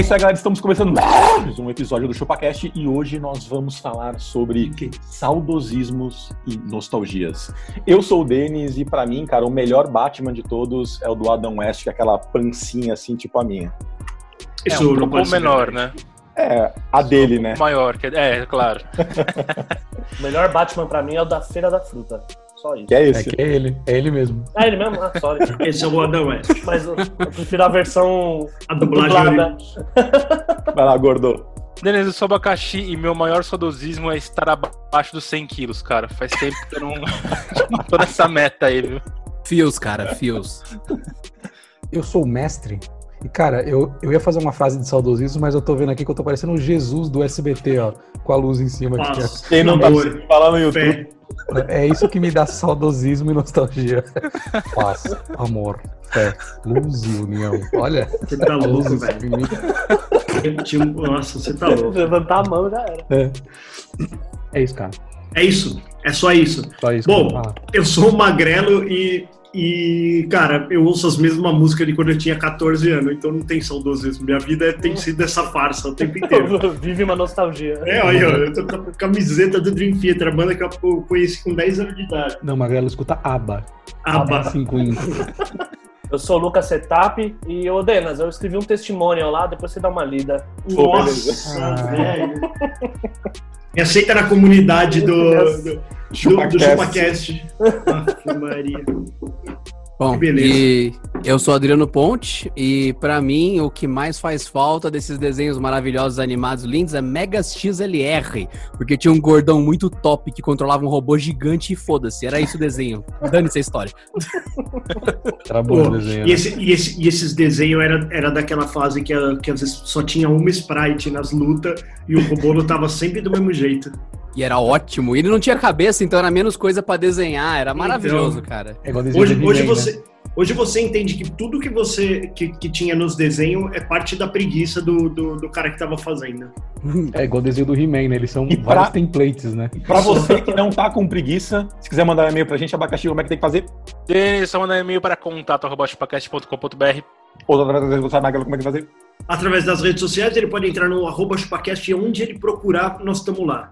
É isso aí, galera. Estamos começando mais um episódio do ChupaCast e hoje nós vamos falar sobre saudosismos e nostalgias. Eu sou o Denis e pra mim, cara, o melhor Batman de todos é o do Adam West, que é aquela pancinha assim, tipo a minha. É Isso um não pouco menor, né? É, a dele, né? Maior, que- é, claro. O melhor Batman pra mim é o da Feira da Fruta. Só isso. Que é É esse. que é ele, é ele mesmo. Ah, ele mesmo? Ah, sorry. Esse é o Adam West. Mas eu, eu prefiro a versão A dublagem dublada. Vai lá, gordo. Denis, eu sou abacaxi e meu maior saudosismo é estar abaixo dos 100 quilos, cara. Faz tempo que eu não, tô nessa meta aí, viu? Fios, cara, fios. Eu sou o mestre. E, cara, eu, eu ia fazer uma frase de saudosismo, mas eu tô vendo aqui que eu tô parecendo o Jesus do SBT, ó. Com a luz em cima aqui. Paz, Quem não tá falar no YouTube, fé. É isso que me dá saudosismo e nostalgia. Paz, amor, fé, luz e união. Olha, Você tá louco, velho. um- Nossa, você tá louco. Levantar a mão já era. É. é isso, cara. É isso. É só isso. Só isso Bom, que eu sou um magrelo e, e, cara, eu ouço as mesmas músicas de quando eu tinha 14 anos, então não tem saudosismo. Minha vida tem sido essa farsa o tempo inteiro. Vive uma nostalgia. É, olha, eu tô com a camiseta do Dream Theater, a banda que eu conheci com 10 anos de idade. Não, Magrelo, escuta ABBA. Aba. Assim com intro. Eu sou o Lucas Setap e, ô Denas, eu escrevi um testemunho lá, depois você dá uma lida. Nossa, velho. Me aceita na comunidade do, do, do, do ChupaCast. Maria. Bom, Que beleza. e eu sou Adriano Ponte e pra mim o que mais faz falta desses desenhos maravilhosos, animados, lindos é Megas XLR, porque tinha um gordão muito top que controlava um robô gigante e foda-se, era isso o desenho. Dane-se a história. Era bom Pô, o desenho. e, né? esse- e esse- e esses desenhos era, era daquela fase que, que às vezes só tinha uma sprite nas lutas e o robô lutava sempre do mesmo jeito. E era ótimo. E ele não tinha cabeça, então era menos coisa pra desenhar, era maravilhoso, Então. cara. É igual desenho Hoje, do hoje, He-Man, né? você, hoje você entende que tudo que você que, que tinha nos desenhos é parte da preguiça do, do, do cara que tava fazendo. É igual o desenho do He-Man, né? Eles são E pra- vários templates, né? Pra você que não tá com preguiça, se quiser mandar um e-mail pra gente, abacaxi, como é que tem que fazer? Denis, só mandar e-mail para contato.chupacast.com.br Ou através das redes sociais, Magrelo, como é que fazer? Através das redes sociais, ele pode entrar no arroba chupacast e onde ele procurar, nós estamos lá.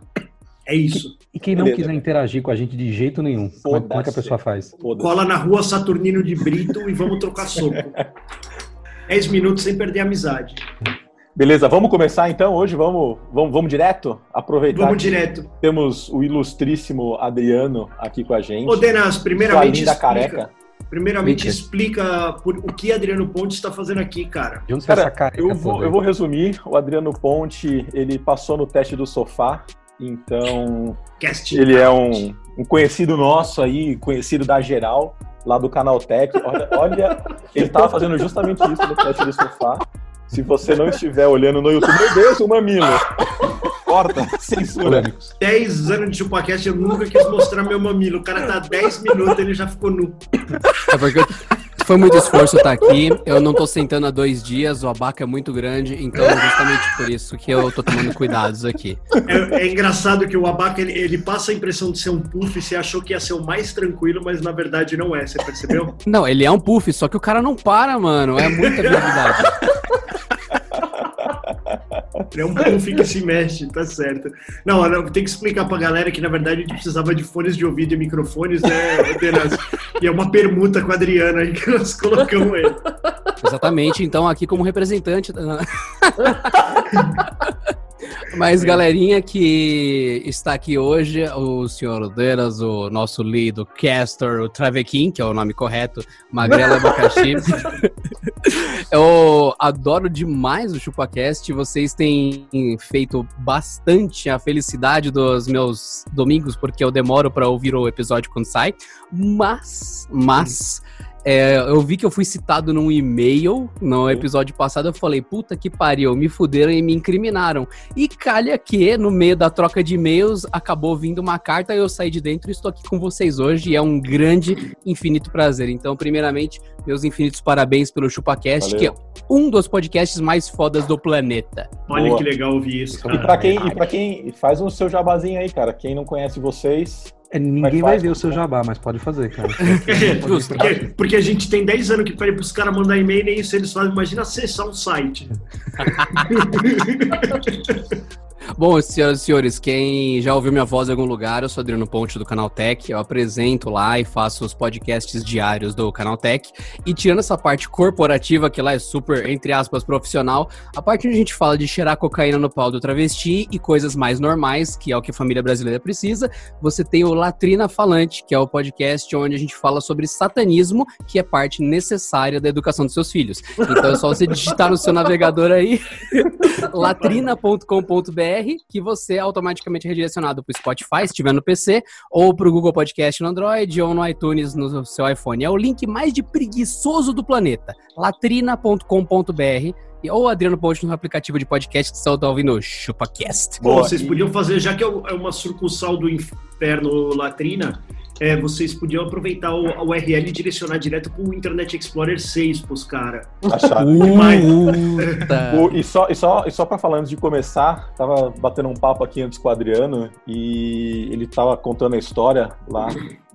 É isso. E quem não Beleza. quiser interagir com a gente de jeito nenhum, como é, como é que a pessoa faz? Cola na rua Saturnino de Brito e vamos trocar soco. 10 minutos sem perder a amizade. Beleza, vamos começar então hoje? Vamos, vamos, vamos direto? Aproveitar Vamos direto. temos o ilustríssimo Adriano aqui com a gente. Ô, Denas, Sua primeiramente linda explica, careca. primeiramente Explica. explica por, o que Adriano Ponte está fazendo aqui, cara. De onde você Cara, essa careca Eu vou, eu vou resumir. O Adriano Ponte, ele passou no teste do sofá, então Cast. ele é um, um conhecido nosso aí, conhecido da geral, lá do Canaltech. Olha, olha, ele tava fazendo justamente isso no teste do sofá. Se você não estiver olhando no YouTube, meu Deus, o mamilo! Corta, censura. Polêmicos. 10 anos de ChupaCast, eu nunca quis mostrar meu mamilo. O cara tá 10 minutos, ele já ficou nu. É porque foi muito esforço estar aqui, eu não tô sentando há dois dias, o abaca é muito grande, então é justamente por isso que eu tô tomando cuidados aqui. É, é engraçado que o Abaca, ele, ele passa a impressão de ser um puff você achou que ia ser o mais tranquilo, mas na verdade não é, você percebeu? Não, ele é um puff, só que o cara não para, mano, é muita habilidade. É um puff que se mexe, tá certo. Não, não, tem que explicar pra galera que na verdade a gente precisava de fones de ouvido e microfones, né, Denas? E é uma permuta com a Adriana aí que nós colocamos ele. Exatamente, então aqui como representante. Mas galerinha que está aqui hoje, o senhor Deras, o nosso lido Castor, o Travequim, que é o nome correto, Magrela Abacaxi. Eu adoro demais o ChupaCast, vocês têm feito bastante a felicidade dos meus domingos, porque eu demoro para ouvir o episódio quando sai, mas, mas... É, eu vi que eu fui citado num e-mail no episódio passado. Eu falei, puta que pariu, me fuderam e me incriminaram. E calha que, no meio da troca de e-mails, acabou vindo uma carta. Eu saí de dentro e estou aqui com vocês hoje. E é um grande, infinito prazer. Então, primeiramente, meus infinitos parabéns pelo ChupaCast, Valeu. que é um dos podcasts mais fodas do planeta. Olha Boa. que legal ouvir isso, E cara. pra quem, e pra quem faz o seu jabazinho aí, cara. Quem não conhece vocês, É, ninguém vai faz? ver o seu jabá, mas pode fazer, cara. Justo. Porque, porque a gente tem 10 anos que pede pros caras mandar e-mail, nem isso eles fazem. Imagina acessar um site. Bom, senhoras e senhores, quem já ouviu minha voz em algum lugar, eu sou Adriano Ponte do Canal Tech. Eu apresento lá e faço os podcasts diários do Canal Tech. E tirando essa parte corporativa, que lá é super, entre aspas, profissional, a parte onde a gente fala de cheirar cocaína no pau do travesti e coisas mais normais, que é o que a família brasileira precisa, você tem o Latrina Falante, que é o podcast onde a gente fala sobre satanismo, que é parte necessária da educação dos seus filhos. Então é só você digitar no seu navegador aí latrina.com.br que você é automaticamente redirecionado para o Spotify, se estiver no PC, ou para o Google Podcast no Android, ou no iTunes no seu iPhone. É o link mais de preguiçoso do planeta. latrina.com.br ou Adriano Ponte no aplicativo de podcast que você está ouvindo o ChupaCast. Bom, vocês podiam fazer, já que é é uma sucursal do inferno latrina, é, vocês podiam aproveitar o, a URL e direcionar direto pro Internet Explorer 6 pros caras. O- e só, e só, e só pra falar antes de começar, tava batendo um papo aqui antes com o Adriano e ele tava contando a história lá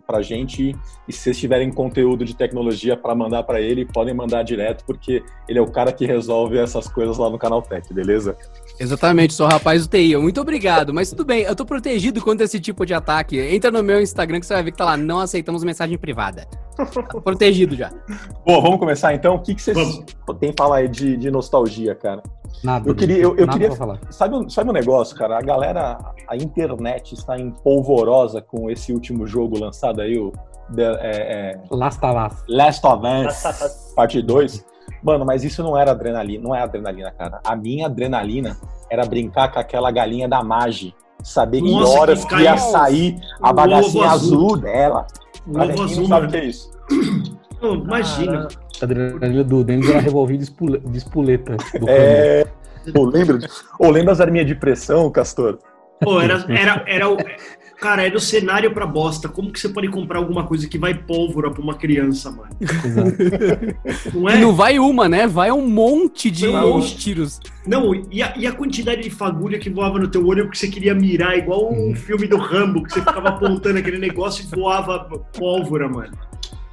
pra gente. E se vocês tiverem conteúdo de tecnologia pra mandar pra ele, podem mandar direto, porque ele é o cara que resolve essas coisas lá no Canal Tech, beleza? Exatamente, sou rapaz do TI. Muito obrigado, mas tudo bem, eu tô protegido contra esse tipo de ataque. Entra no meu Instagram que você vai ver que tá lá, não aceitamos mensagem privada. Tá protegido já. Bom, vamos começar então. O que, que vocês Vamos. têm pra falar aí de, de nostalgia, cara? Nada. Eu queria- eu- eu nada queria- falar. Sabe, um- sabe um negócio, cara? A galera, a internet está em polvorosa com esse último jogo lançado aí, o The- é, é, Last of Us. Last of Us, parte 2. Mano, mas isso não era adrenalina, não é adrenalina, cara. A minha adrenalina era brincar com aquela galinha da Magi. Saber que Nossa, horas que que ia sair a bagacinha azul. azul. dela. Pra quem azul, não sabe o que é isso. Não, imagina. A adrenalina do Denis era revolvida de espule- de espoleta. Do É. Pô, lembra? Ou lembra as arminhas de pressão, Castor? Pô, era, era, era o. Cara, era o cenário pra bosta. Como que você pode comprar alguma coisa que vai pólvora pra uma criança, mano? Não é? não vai uma, né? Vai um monte de um tiros. Não, e a, e a quantidade de fagulha que voava no teu olho porque você queria mirar, igual o filme do Rambo, que você ficava apontando aquele negócio e voava pólvora, mano.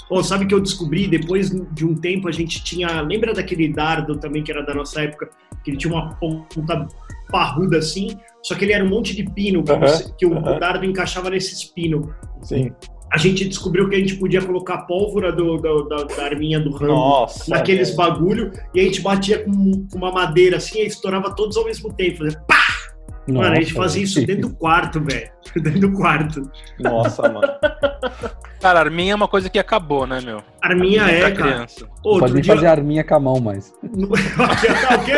Pô, sabe que eu descobri, depois de um tempo a gente tinha. Lembra daquele dardo também que era da nossa época? Que ele tinha uma ponta parruda assim, só que ele era um monte de pino, que, Aham, você- que o aham. dardo encaixava nesses pinos. Sim. A gente descobriu que a gente podia colocar pólvora do, do- da, da arminha do Rambo Nossa. naqueles velho. bagulho e a gente batia com, com uma madeira assim e estourava todos ao mesmo tempo. Fazia pá! Mano, a gente Nossa, fazia isso dentro do quarto, velho. Dentro do quarto. Nossa, mano. Cara, arminha é uma coisa que acabou, né, meu? Arminha Pra é, cara. criança. Não Outro pode nem dia. fazer arminha com a mão mais. tá ok?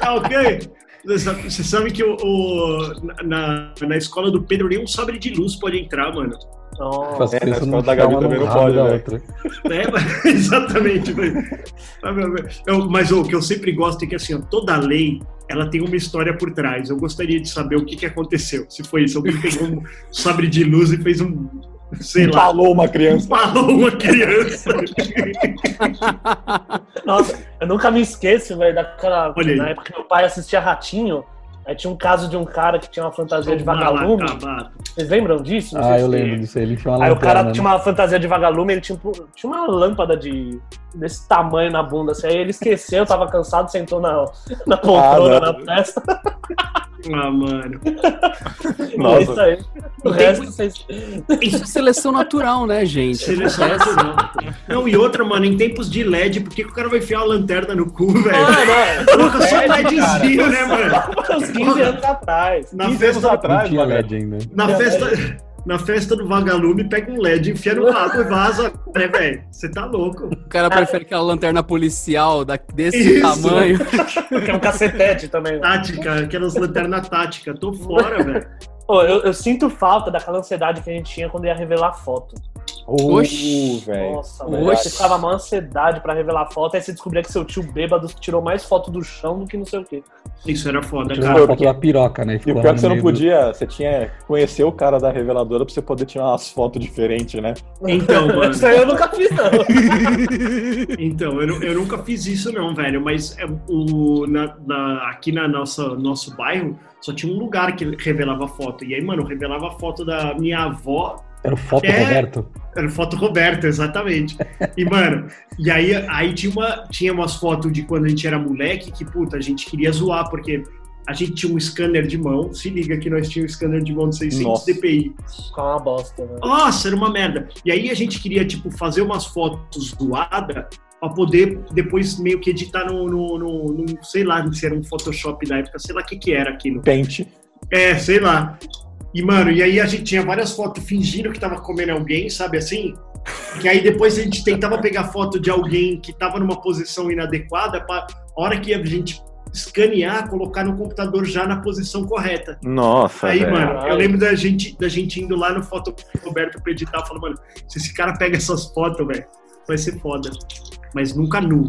Tá ok? Você sabe, que o, o- na, na escola do Pedro nem um sabre de luz pode entrar, mano. Nossa. É, na escola da Gabi também não pode, velho. outra. É, mas- exatamente. Eu- mas o que eu sempre gosto é que assim, ó, toda lei ela tem uma história por trás. Eu gostaria de saber o que, que aconteceu. Se foi isso, alguém pegou um sabre de luz e fez um, sei lá, Falou uma criança. falou uma criança. Nossa, eu nunca me esqueço, velho, daquela. Na época que meu pai assistia Ratinho, aí tinha um caso de um cara que tinha uma fantasia de vagalume. Vocês lembram disso? Não Ah, sei eu se- lembro disso aí. Ele tinha uma Aí o cara lanterna, tinha né? uma fantasia de vagalume, ele tinha, um- tinha uma lâmpada de desse tamanho na bunda, assim. Aí ele esqueceu, tava cansado, sentou na, na poltrona, Ah, na festa. Ah, mano. É Nossa. isso aí. O Não tem- resto, vocês... Isso é seleção natural, né, gente? Seleção Acontece. natural. Não, e outra, mano, em tempos de LED, por que, que o cara vai enfiar a lanterna no cu, velho? Ah, Coloca só É, LEDzinho, né, mano? Não. Uns 15 anos atrás. Na 15 anos festa, atrás, tinha. LED ainda. na festa, na festa do vagalume, pega um LED, enfia no rabo e vaza, né, velho? Você tá louco. O cara prefere aquela lanterna policial da- desse Isso. tamanho. Porque é um cacetete também. né? Tática, aquelas lanternas táticas. Tô fora, velho. Pô, eu, eu sinto falta daquela ansiedade que a gente tinha quando ia revelar foto. Oxi. velho. Nossa, velho. Ficava uma ansiedade pra revelar a foto, aí você descobria que seu tio bêbado tirou mais foto do chão do que não sei o quê. Isso era foda, Tirou cara. uma foto da piroca, né? E o ficou pior é que você não meio do- podia, você tinha que conhecer o cara da reveladora pra você poder tirar umas fotos diferentes, né? Então, mano. Isso aí eu nunca fiz, não. Então, eu, eu nunca fiz isso não, velho, mas é, o, na- na- aqui na nossa nosso bairro só tinha um lugar que revelava foto. E aí, mano, eu revelava a foto da minha avó, Era o foto É. Roberto. Era foto Roberta, exatamente. E, mano, e aí, aí tinha, uma, tinha umas fotos de quando a gente era moleque que, puta, a gente queria zoar, porque a gente tinha um scanner de mão, se liga que nós tínhamos um scanner de mão de 600 Nossa. dpi. Ficava uma bosta, né? Nossa, era uma merda. E aí a gente queria, tipo, fazer umas fotos zoadas pra poder depois meio que editar no, no, no- no- sei lá, se era um Photoshop da época, sei lá o que que era aquilo. Pente. É, sei lá. E, mano, e aí a gente tinha várias fotos fingindo que tava comendo alguém, sabe assim? Que aí depois a gente tentava pegar foto de alguém que tava numa posição inadequada pra a hora que a gente escanear, colocar no computador já na posição correta. Nossa, Aí, velho. mano, eu lembro da gente, da gente indo lá no Foto Roberto pra editar, falando, mano, se esse cara pega essas fotos, velho, vai ser foda. Mas nunca nu.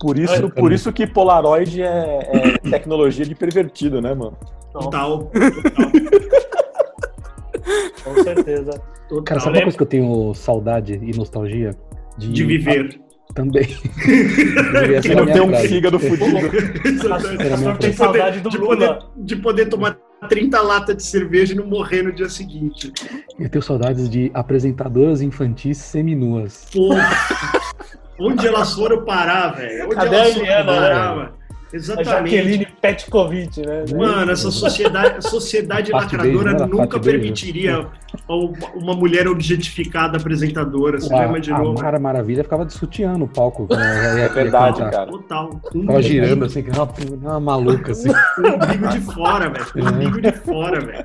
Por isso, por isso que Polaroid é, é tecnologia de pervertido, né, mano? Total. Total. Com certeza. total. Cara, sabe uma coisa que eu tenho saudade e nostalgia? De viver. Também. Deveria ser Que não tem um fígado fudido. Tem saudade do de Lula. poder, de poder tomar 30 latas de cerveja e não morrer no dia seguinte. Eu tenho saudades de apresentadoras infantis seminuas. Porra. Onde elas foram parar, velho? Onde Cadê elas foram parar, né? Mano? A Exatamente. Jaqueline Petkovic, né? Mano, essa sociedade, sociedade lacradora beijo, né? nunca beijo. permitiria uma mulher objetificada apresentadora. Você já A, a imaginou? Mara Maravilha ficava de sutiã no palco. né? É verdade, cantar. cara. Total. Tava girando assim, que uma, uma maluca assim. Com o umbigo de fora, velho. Com o umbigo de fora, velho.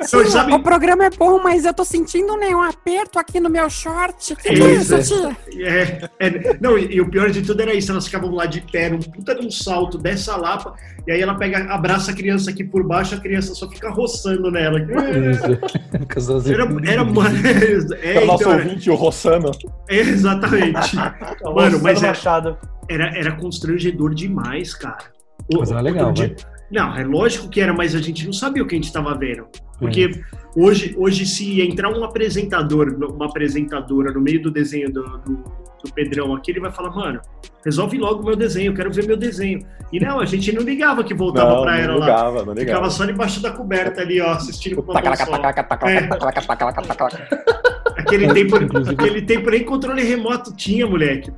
Então, sabe- o programa é bom, mas eu tô sentindo né, um aperto aqui no meu short. Que que É é isso, isso, tia? É, é, não, e, e o pior de tudo era isso, elas ficavam lá de pé, num puta de um salto dessa lapa, e aí ela pega, abraça a criança aqui por baixo, a criança só fica roçando nela. Isso. Com as asas- Era, era mano, é, É o nosso então, era- ouvinte, o Rossano. é, exatamente. Mano, mas é- Machado. Era, era constrangedor demais, cara. O- Mas era outro legal, dia- vai. Não, é lógico que era, mas a gente não sabia o que a gente estava vendo. É. Porque hoje, hoje, se entrar um apresentador, uma apresentadora no meio do desenho do, do, do Pedrão aqui, ele vai falar, mano, resolve logo o meu desenho, eu quero ver meu desenho. E não, a gente não ligava que voltava Não, pra não lá. ligava, não Ficava ligava. só debaixo da coberta ali, ó, assistindo com uma. Aquele tempo, aquele tempo nem controle remoto tinha, moleque.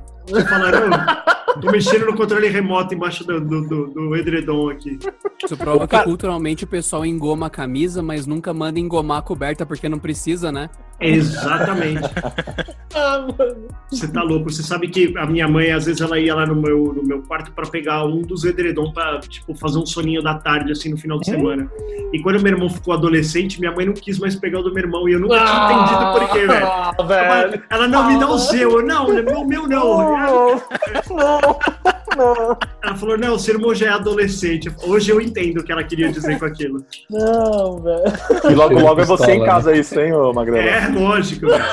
Falaram, tô mexendo no controle remoto embaixo do, do, do, do edredom aqui. Isso prova que culturalmente o pessoal engoma a camisa, mas nunca manda engomar a coberta porque não precisa, né? Exatamente. Ah, mano. Você tá louco. Você sabe que a minha mãe, às vezes, ela ia lá no meu, no meu quarto pra pegar um dos edredom pra, tipo, fazer um soninho da tarde, assim, no final de semana. E quando meu irmão ficou adolescente, minha mãe não quis mais pegar o do meu irmão. E eu nunca tinha entendido por quê, velho. Ah, Ela, ela, não, me dá o seu. Eu, não, o meu não. Ela falou, não, o seu irmão já é adolescente. Hoje eu entendo o que ela queria dizer com aquilo. Não, velho. E logo, logo é você em Pistola, casa isso, hein, ô Magrela? É, lógico, velho.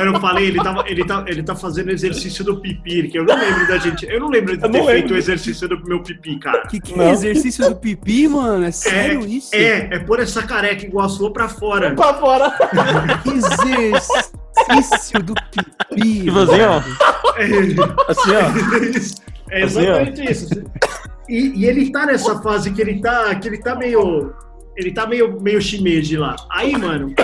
Eu não falei, ele, tava, ele, tá, ele tá fazendo exercício do pipi, que eu não lembro da gente. Eu não lembro de ter não feito lembro. o exercício do meu pipi, cara. Que, que é exercício do pipi, mano? É sério isso? É, é pôr essa careca igual a sua pra fora. Pra fora. Exercício do pipi. Tipo assim, ó. É, Assim, ó. é Assim, exatamente isso. E, e ele tá nessa fase que ele tá, que ele tá meio. Ele tá meio, meio shimeji lá. Aí, mano.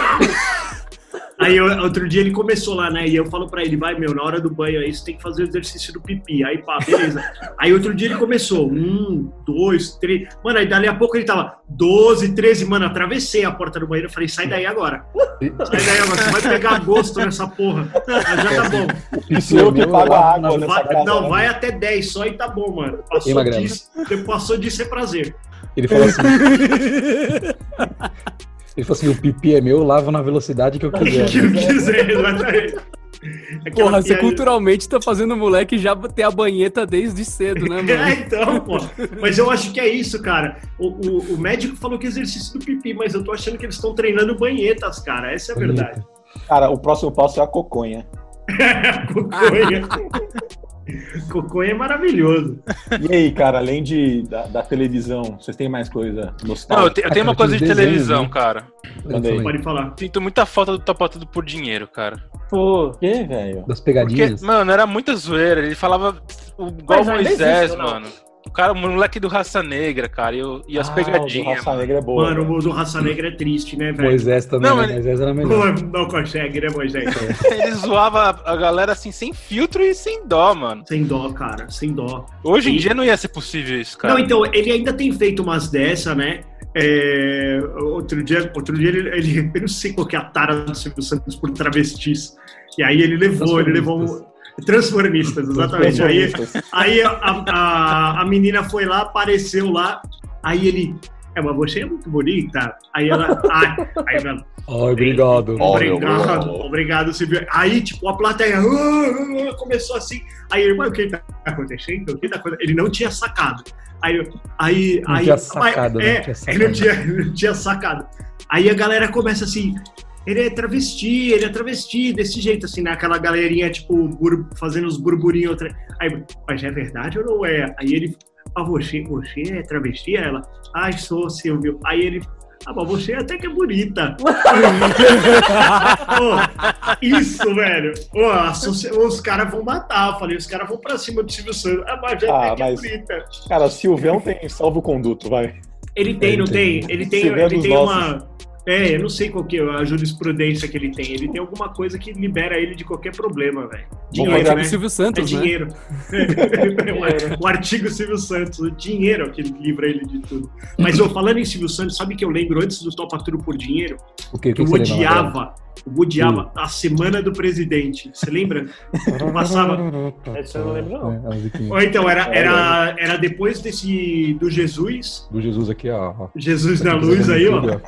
Aí eu- outro dia ele começou lá, né? E eu falo pra ele, vai, meu, na hora do banho aí você tem que fazer o exercício do pipi. Aí, pá, beleza. Aí outro dia ele começou, um, dois, três. Mano, aí dali a pouco ele tava 12, 13, mano, atravessei a porta do banheiro. Eu falei, sai daí agora. Sai daí agora, você vai pegar gosto nessa porra. Mas já tá bom. Isso eu que pago a água nessa Vai- casa. não, né? vai até 10 só e tá bom, mano. Passou disso, passou disso é prazer. Ele falou assim. ele falou assim: o pipi é meu, eu lavo na velocidade que eu O que quiser. eu quiser, exatamente. Aquela Porra, você piada- culturalmente tá fazendo o moleque já ter a banheta desde cedo, né, É, mano? então, pô. Mas eu acho que é isso, cara. O, o, o médico falou que é exercício do pipi, mas eu tô achando que eles estão treinando banhetas, cara. Essa é a verdade. Cara, o próximo passo é a coconha. Coconha. Coconha é maravilhoso. E aí, cara, além de, da, da televisão, vocês têm mais coisa Não, eu, nostálgica? te- eu tenho uma coisa de televisão, né? cara. Aí. Pode falar. Sinto muita falta do Topa Tudo por dinheiro, cara. Pô, quê, velho? Das Porque, pegadinhas. mano, era muita zoeira. Ele falava o- igual Moisés, existe, ou não? O cara, o moleque do Raça Negra, cara. E, o- e as Ah, o pegadinhas. Raça mano. Negra é boa. Mano, velho. o do Raça Negra é triste, né, velho? Moisés também, Não, né? ele- Moisés era melhor. não consegue, né, Moisés? Ele zoava a galera assim, sem filtro e sem dó, mano. Sem dó, cara, sem dó. Hoje em E- dia não ia ser possível isso, cara. Não, então, ele ainda tem feito umas dessa, né? É, outro dia, outro dia ele, ele- eu não sei qual que é a tara do Silvio Santos por travestis. E aí ele levou, ele levou um, Transformistas, exatamente. Aí, Transformistas. aí a, a, a menina foi lá, apareceu lá, aí ele. É, mas você é muito bonita. Aí ela. Ai, aí ela Ai, obrigado. Obrigado, obrigado, Silvio. Aí, tipo, a plateia "Ah, ah, ah", começou assim. Aí ele, mas o que tá acontecendo? O que tá acontecendo? Ele não tinha sacado. Aí, aí, Não aí tinha sacado, mas- né? é, Tinha sacado. ele não tinha, não tinha sacado. Aí a galera começa assim. Ele é travesti, ele é travesti, desse jeito, assim, né? Aquela galerinha, tipo, bur- fazendo os burburinhos. outra- Aí, mas é verdade ou não é? Aí ele, ah, você, você é travesti? Aí Ela, ai, sou, Silvio. Aí ele, ah, mas você até que é bonita. Pô, isso, velho. Socia- os caras vão matar. Eu falei, os caras vão pra cima do Silvio Santos. Ah, mas é Ah, até que mas- é bonita. Cara, Silvião tem salvo-conduto, vai. Ele tem, não tem? Ele tem, vê ele dos tem nossos. É, eu não sei qual que é a jurisprudência que ele tem. Ele tem alguma coisa que libera ele de qualquer problema, velho. Dinheiro, pegar né? o Silvio É Santos, né? dinheiro. o, o artigo Silvio Santos, o dinheiro é que livra ele de tudo. Mas ô, falando em Silvio Santos, sabe que eu lembro antes do Topa Tudo por Dinheiro? O que, Que eu você lembra, Magrelo? odiava, eu odiava a Semana do Presidente. Você lembra? Passava. esse eu não lembro, não. É. Ou então, era, era, era depois desse do Jesus, Do Jesus aqui, ó. Jesus na luz aí, ó.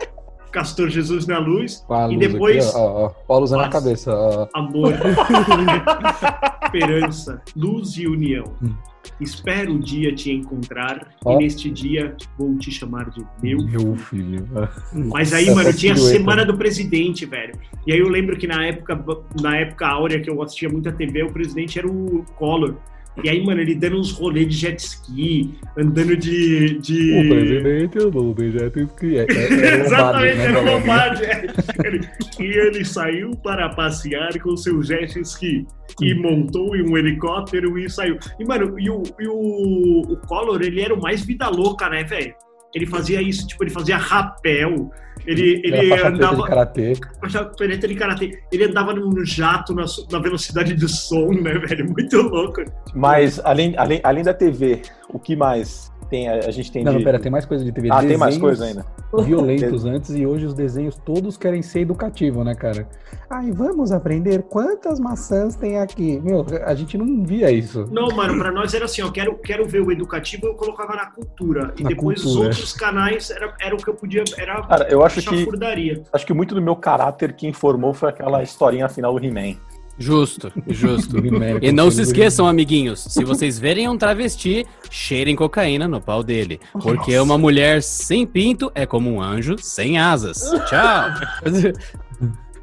Castor Jesus na luz. A E depois- aqui, ó, ó, ó. Ó a cabeça. ó. Amor, esperança, luz e união. Hum. Espero o dia te encontrar Ó. e neste dia vou te chamar de meu. Meu filho. Mas aí, mano, tinha a semana do presidente, velho. E aí eu lembro que na época, na época áurea que eu assistia muita TV, o presidente era o Collor. E aí, mano, ele dando uns rolês de jet ski, andando de. de... O presidente andou de jet ski. É, é, é Exatamente, né, era o galera? Lombardi. é. E ele saiu para passear com seu jet ski. E montou em um helicóptero e saiu. E, mano, e o, e o, o Collor, ele era o mais vida louca, né, velho? Ele fazia isso, tipo, ele fazia rapel. Ele, ele preta de andava. karatê. faixa de karatê. Ele andava no jato na, na velocidade do som, né, velho? Muito louco. Mas, além, além, além da TV, o que mais tem, a, a gente tem Não, de... não, pera, tem mais coisa de TV. Ah, tem mais Desenhos coisa ainda. Violentos antes e hoje os desenhos todos querem ser educativos, né, cara? Ai, vamos aprender quantas maçãs tem aqui. Meu, a gente não via isso. Não, mano, pra nós era assim, ó, quero, quero ver o educativo, eu colocava na cultura. E Na depois os cultura. outros canais era, era o que eu podia. Era Cara, eu acho que, chafurdaria. acho que muito do meu caráter que informou foi aquela historinha final do He-Man. Justo, justo. E não se esqueçam, amiguinhos, se vocês verem um travesti, cheirem cocaína no pau dele. Porque uma mulher sem pinto é como um anjo sem asas. Tchau.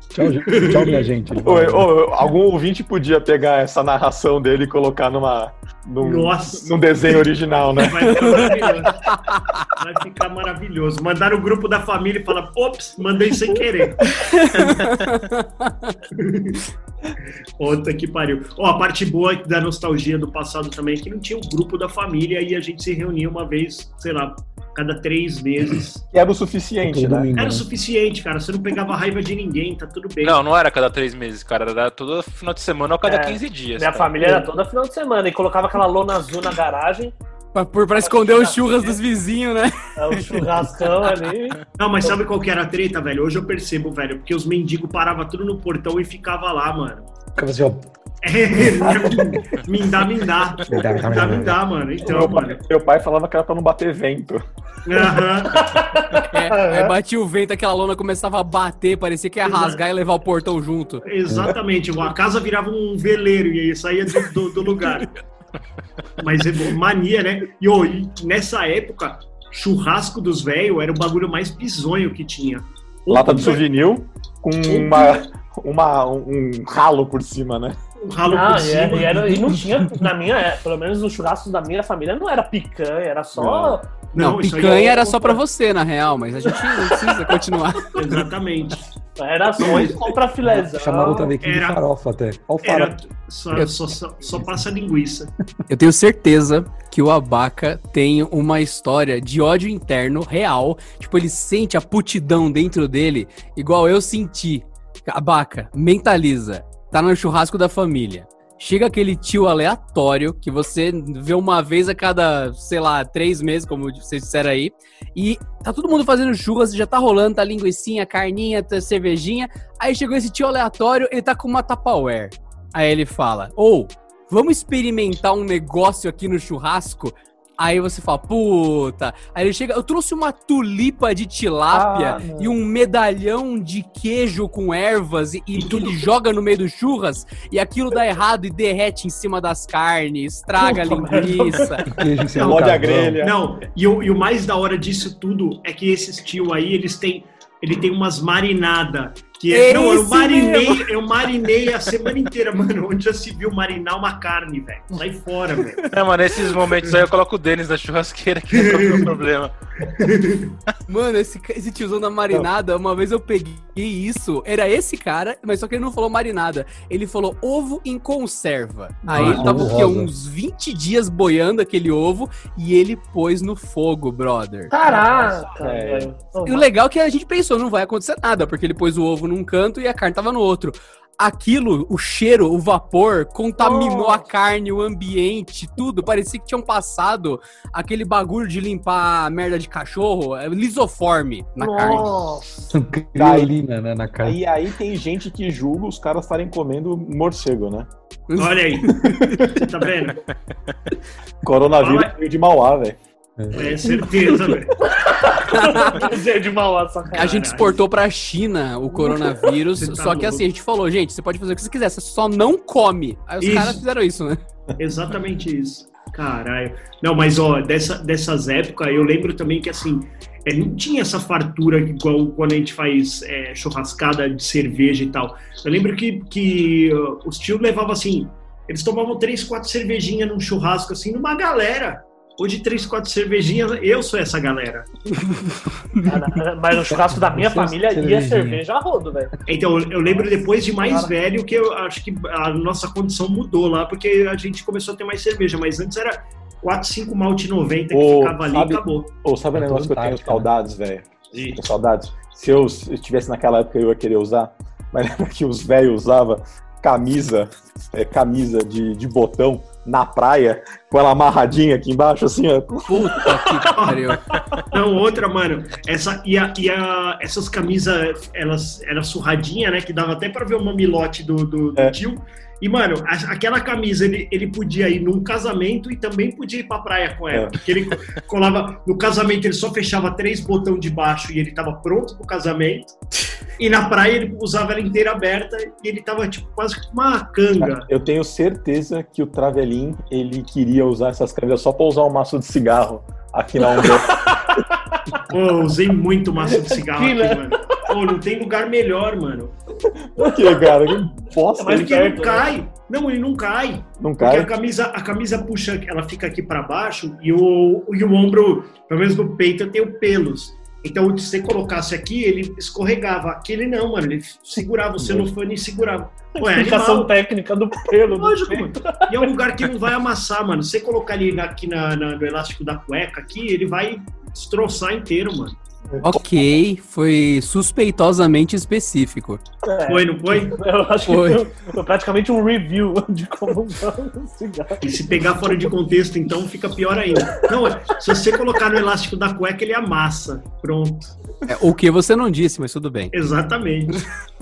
Tchau, gente. Tchau, minha gente. Ô, ô, algum ouvinte podia pegar essa narração dele e colocar numa, num, Nossa. num desenho original, né? Vai ficar maravilhoso. Vai ficar maravilhoso. Mandar o grupo da família e falar, ops, mandei sem querer. Puta que pariu. Ó, a parte boa da nostalgia do passado também é que não tinha o grupo da família e a gente se reunia uma vez, sei lá, cada três meses. Que era o suficiente, né? domingo, Era né? o suficiente, cara. Você não pegava raiva de ninguém, tá tudo bem. Não, não era cada três meses, cara. Era todo final de semana ou cada É, 15 dias. Minha cara. família era toda final de semana e colocava aquela lona azul na garagem, Pra, por- pra esconder os churras dos vizinhos, né? é, um churrascão ali. Não, mas sabe qual que era a treta, velho? Hoje eu percebo, velho, porque os mendigos paravam tudo no portão e ficava lá, mano. Ficava assim, ó. É, me dá, me dá. Me dá, me dá, mano. Então, meu, mano. pai, meu pai falava que era pra não bater vento. Aham. É, aí batia o vento, aquela lona começava a bater, parecia que ia rasgar e levar o portão junto. Exatamente. A casa virava um veleiro e aí saía do, do- do lugar. Mas é mania, né? E, ô, e nessa época, churrasco dos velhos era o bagulho mais bizonho que tinha. Lata de souvenir com uma, uma, um ralo por cima, né? Um ralo Ah, por e, cima. era- e era- e não tinha, na minha, é, pelo menos no churrasco da minha família, não era picanha, era só. Não, isso aí picanha é- era só pra você, na real, mas a gente não precisa continuar. Exatamente. Era só, só pra filézão. Chamaram outra vez de farofa até. Olha o Era, farofa. só, só, só, só passa linguiça. Eu tenho certeza que o Abaca tem uma história de ódio interno real. Tipo, ele sente a putidão dentro dele, igual eu senti. Abaca, mentaliza. Tá no churrasco da família. Chega aquele tio aleatório que você vê uma vez a cada, sei lá, três meses, como vocês disseram aí. E tá todo mundo fazendo churras, já tá rolando, tá linguicinha, carninha, tá cervejinha. Aí chegou esse tio aleatório, ele tá com uma Tupperware. Aí ele fala: Ou, vamos experimentar um negócio aqui no churrasco? Aí você fala, puta. Aí ele chega, eu trouxe uma tulipa de tilápia Ah, e um medalhão de queijo com ervas e, e ele joga no meio do churras e aquilo dá errado e derrete em cima das carnes, estraga a linguiça. Queijo a grelha. Não, e o, e o mais da hora disso tudo é que esses tio aí, eles têm. Ele tem umas marinadas. Que é, não, eu marinei, eu marinei a semana inteira, mano. Onde já se viu marinar uma carne, velho? Sai fora, velho. É, mano, nesses momentos aí eu coloco o Denis na churrasqueira que não é o problema. Mano, esse, esse tiozão da marinada, uma vez eu peguei isso, era esse cara, mas só que ele não falou marinada. Ele falou ovo em conserva. Aí Ah, ele tava o quê? Uns 20 dias boiando aquele ovo e ele pôs no fogo, brother. Caraca, É. velho. E o legal é que a gente pensou, não vai acontecer nada, porque ele pôs o ovo num canto e a carne tava no outro. Aquilo, o cheiro, o vapor, contaminou Nossa. a carne, o ambiente, tudo. Parecia que tinham passado aquele bagulho de limpar a merda de cachorro, é, lisoforme na carne. Nossa. Criolina, né, na cara. Aí, aí tem gente que julga os caras estarem comendo morcego, né? Olha aí. Você tá vendo? Coronavírus veio de Mauá, velho. É certeza, velho. De mal cara. A gente exportou pra China o coronavírus, tá só que louco. assim, a gente falou, gente, você pode fazer o que você quiser, você só não come. Aí os Isso. caras fizeram isso, né? Exatamente isso. Caralho. Não, mas ó, dessa, dessas épocas, eu lembro também que assim, é, não tinha essa fartura igual quando a gente faz é, churrascada de cerveja e tal. Eu lembro que, que uh, os tios levavam assim, eles tomavam três, quatro cervejinhas num churrasco, assim, numa galera. Hoje, três, quatro cervejinhas, eu sou essa galera. Cara, Mas no churrasco da minha família ia cerveja a rodo, velho. Então, eu- lembro depois de mais Cara. velho que eu acho que a nossa condição mudou lá, porque a gente começou a ter mais cerveja, mas antes era 4, 5 malte 90 que Ô, ficava ali sabe- e acabou. Ou sabe um É negócio que eu tenho tática, saudades, velho? Tenho saudades. Se eu se eu estivesse naquela época, eu ia querer usar. Mas lembra que os velhos usavam camisa, é, camisa de, de botão na praia, com ela amarradinha aqui embaixo, assim, ó. Puta que pariu. Não, outra, mano, essa, e, a, e a- essas camisas, elas eram surradinha, né, que dava até pra ver o mamilote do, do, do É. tio. E, mano, a- aquela camisa, ele, ele podia ir num casamento e também podia ir pra praia com ela. É. Porque ele colava, no casamento ele só fechava três botões de baixo e ele tava pronto pro casamento. E na praia ele usava ela inteira aberta e ele tava, tipo, quase com uma canga. Eu tenho certeza que o Travelin, ele queria usar essas camisas só pra usar um maço de cigarro aqui na Hungria. Pô, usei muito maço de cigarro Que, aqui, né? mano. Pô, não tem lugar melhor, mano. Por que, cara? Que bosta. Mas Porque perto, não cai. Não, ele não cai. Não Porque a cai. camisa, a camisa puxa, ela fica aqui pra baixo e o, e o ombro, pelo menos no peito, eu tenho pelos. Então, se você colocasse aqui, ele escorregava. Aquele não, mano. Ele segurava o celofane e segurava. Pô, é Explicação animal. técnica do pelo. do Lógico, mano. E é um lugar que não vai amassar, mano. Se você colocar ele aqui na, na- no elástico da cueca, aqui, ele vai destroçar inteiro, mano. Ok, foi suspeitosamente específico. É, Foi, não foi? Eu acho Foi. que foi, foi praticamente um review de como cigarro. E se pegar fora de contexto, então fica pior ainda. Não, é, se você colocar no elástico da cueca, ele amassa. Pronto. É, o que você não disse, mas tudo bem. Exatamente.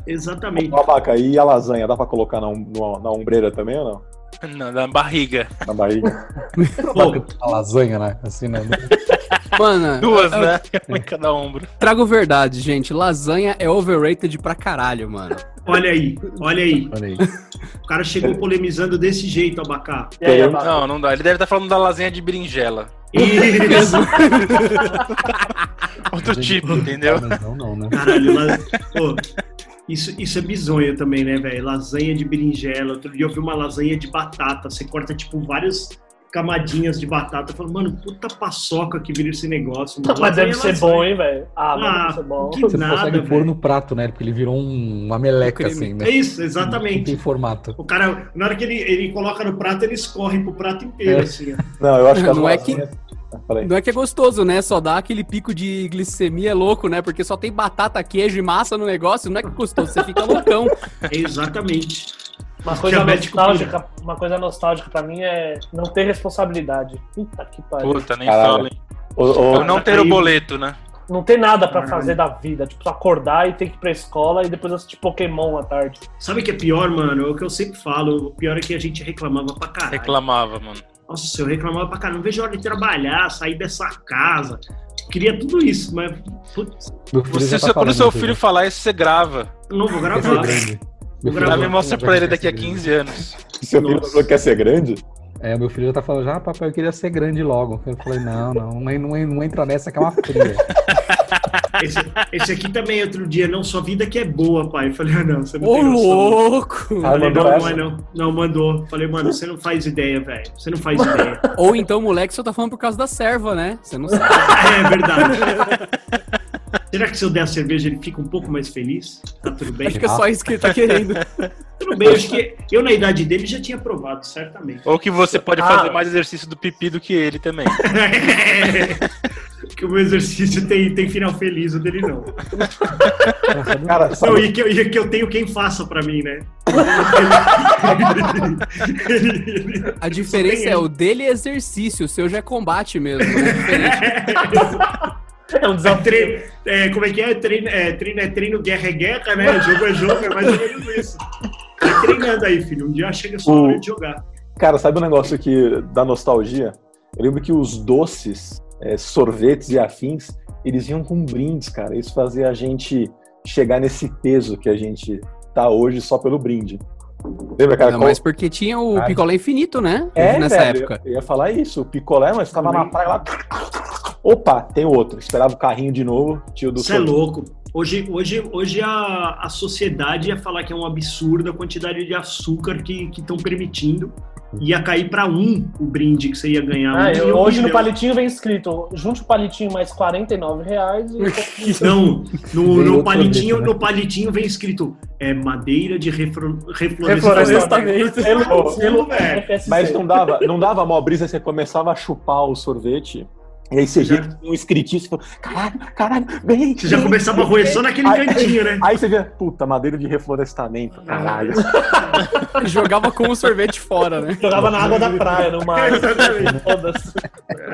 Exatamente. Ó, Abaca, e a lasanha? Dá pra colocar na, na, na ombreira também ou não? Não, na barriga. Na barriga? Pô, A lasanha, né? Assim, né? Mano, Duas, eu- né? Uma em cada ombro. trago verdade, gente. Lasanha é overrated pra caralho, mano. olha aí, olha aí. Olha aí. O cara chegou polemizando desse jeito, Abacá. E aí, Abaca? Não, não dá. Ele deve estar falando da lasanha de berinjela. Isso. Outro tipo, entendeu? Não, não, né? Caralho, lá, pô, Isso, isso é bizonho também, né, velho? Lasanha de berinjela. Outro dia eu vi uma lasanha de batata. Você corta, tipo, várias camadinhas de batata. Eu falo, mano, puta paçoca que vira esse negócio. mano. Mas deve Lasanha é ser lasanha. bom, hein, velho? Ah, mas Ah, deve ser bom. que Você nada, consegue pôr velho. no prato, né? Porque ele virou um- uma meleca, assim, né? É isso, Não exatamente. tem formato. O cara, na hora que ele, ele coloca no prato, ele escorre pro prato inteiro, É. assim. ó. Não, eu acho que as Não é que- lasanhas- Ah, Peraí. Não é que é gostoso, né? Só dá aquele pico de glicemia louco, né? Porque só tem batata, queijo e massa no negócio. Não é que é gostoso, você fica loucão. É exatamente. Uma coisa nostálgica, uma coisa nostálgica pra mim é não ter responsabilidade. Puta que pariu. Puta, nem fala, hein? Eu não ter o boleto, né? Não tem nada pra Caralho. fazer da vida. Tipo, acordar e ter que ir pra escola e depois assistir Pokémon à tarde. Sabe o que é pior, mano? É o que eu sempre falo. O pior é que a gente reclamava pra caralho. Reclamava, mano. Nossa, eu reclamava pra caralho. Não vejo a hora de trabalhar, sair dessa casa. Queria tudo isso, mas putz, Você, tá quando seu filho né? falar isso, você grava. não vou gravar. grande. Meu filho gravar. me mostra pra ele daqui a ser grande. 15 anos. seu filho falou que quer ser grande? É, meu filho já tá falando, já, papai, eu queria ser grande logo. Eu falei, não, não, não, não, não entra nessa que é uma fria. Esse, esse aqui também, outro dia, não, sua vida que é boa, pai. Eu falei, ah, não, você não Ô, tem noção. louco! Falei, não, não é não. Não, mandou. Falei, mano, você não faz ideia, velho. Você não faz ideia. Ou então, moleque, só tá falando por causa da serva, né? Você não sabe. é verdade. Será que se eu der a cerveja ele fica um pouco mais feliz? Tá tudo bem? Acho que é só isso que ele tá querendo. Tudo bem, acho que eu na idade dele já tinha provado, certamente. Ou que você pode Ah. fazer mais exercício do pipi do que ele também. Que o meu exercício tem, tem final feliz, o dele não. Cara, Não, e, que, eu- e que eu tenho quem faça pra mim, né? Ele- ele- A diferença é o dele é exercício, o seu já é combate mesmo. Diferente. É um É desafio. treino, é, como é que é? Treino, é? treino é treino, guerra é guerra, né? Jogo é jogo, é mais ou menos isso. Vai treinando aí, filho. Um dia chega a sua hora de jogar. cara, sabe um negócio que dá nostalgia? Eu lembro que os doces, é, sorvetes e afins, eles vinham com brindes, cara. Isso fazia a gente chegar nesse peso que a gente tá hoje só pelo brinde. Lembra, cara? Não, qual- mas porque tinha o Ah, picolé infinito, né? É, Nessa velho, época. Eu ia falar isso. O picolé, mas ficava na praia lá. Opa, tem outro. Esperava o carrinho de novo, tio do Você é louco. Hoje, hoje, hoje a, a sociedade ia falar que é um absurdo a quantidade de açúcar que estão permitindo. Ia cair pra um o brinde que você ia ganhar. Ah, Um eu- hoje no palitinho vem escrito, junte o palitinho mais 49 reais e Não, no, no palitinho, né? no palitinho vem escrito é madeira de refro- reflorestamento. Mas não dava, não dava mó brisa, você começava a chupar o sorvete. E aí você Já- um escritinho, você falou, caralho, caralho, vem. Você já começava a roer só naquele Ai. cantinho, né? Aí você via, puta, madeira de reflorestamento, caralho. Jogava com o sorvete fora, né? Jogava na água da praia, no mar. Exatamente. Foda-se.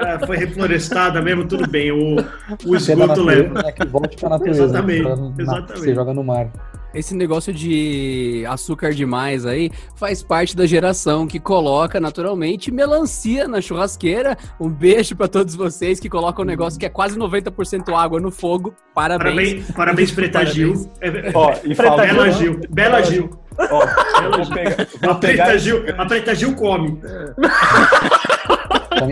Ah, foi reflorestada mesmo, tudo bem. O, o é esgoto natureza, leva. né, que volte pra natureza. Exatamente, pra- na- exatamente. Você joga no mar. Esse negócio de açúcar demais aí faz parte da geração que coloca naturalmente melancia na churrasqueira. Um beijo pra todos vocês que colocam um negócio que é quase 90% água no fogo. Parabéns. Parabéns, parabéns Preta Gil. É, Ó, e Preta Bela Gil. Bela Gil. ó, eu vou pegar, A vou Preta Gil, a Preta Gil come.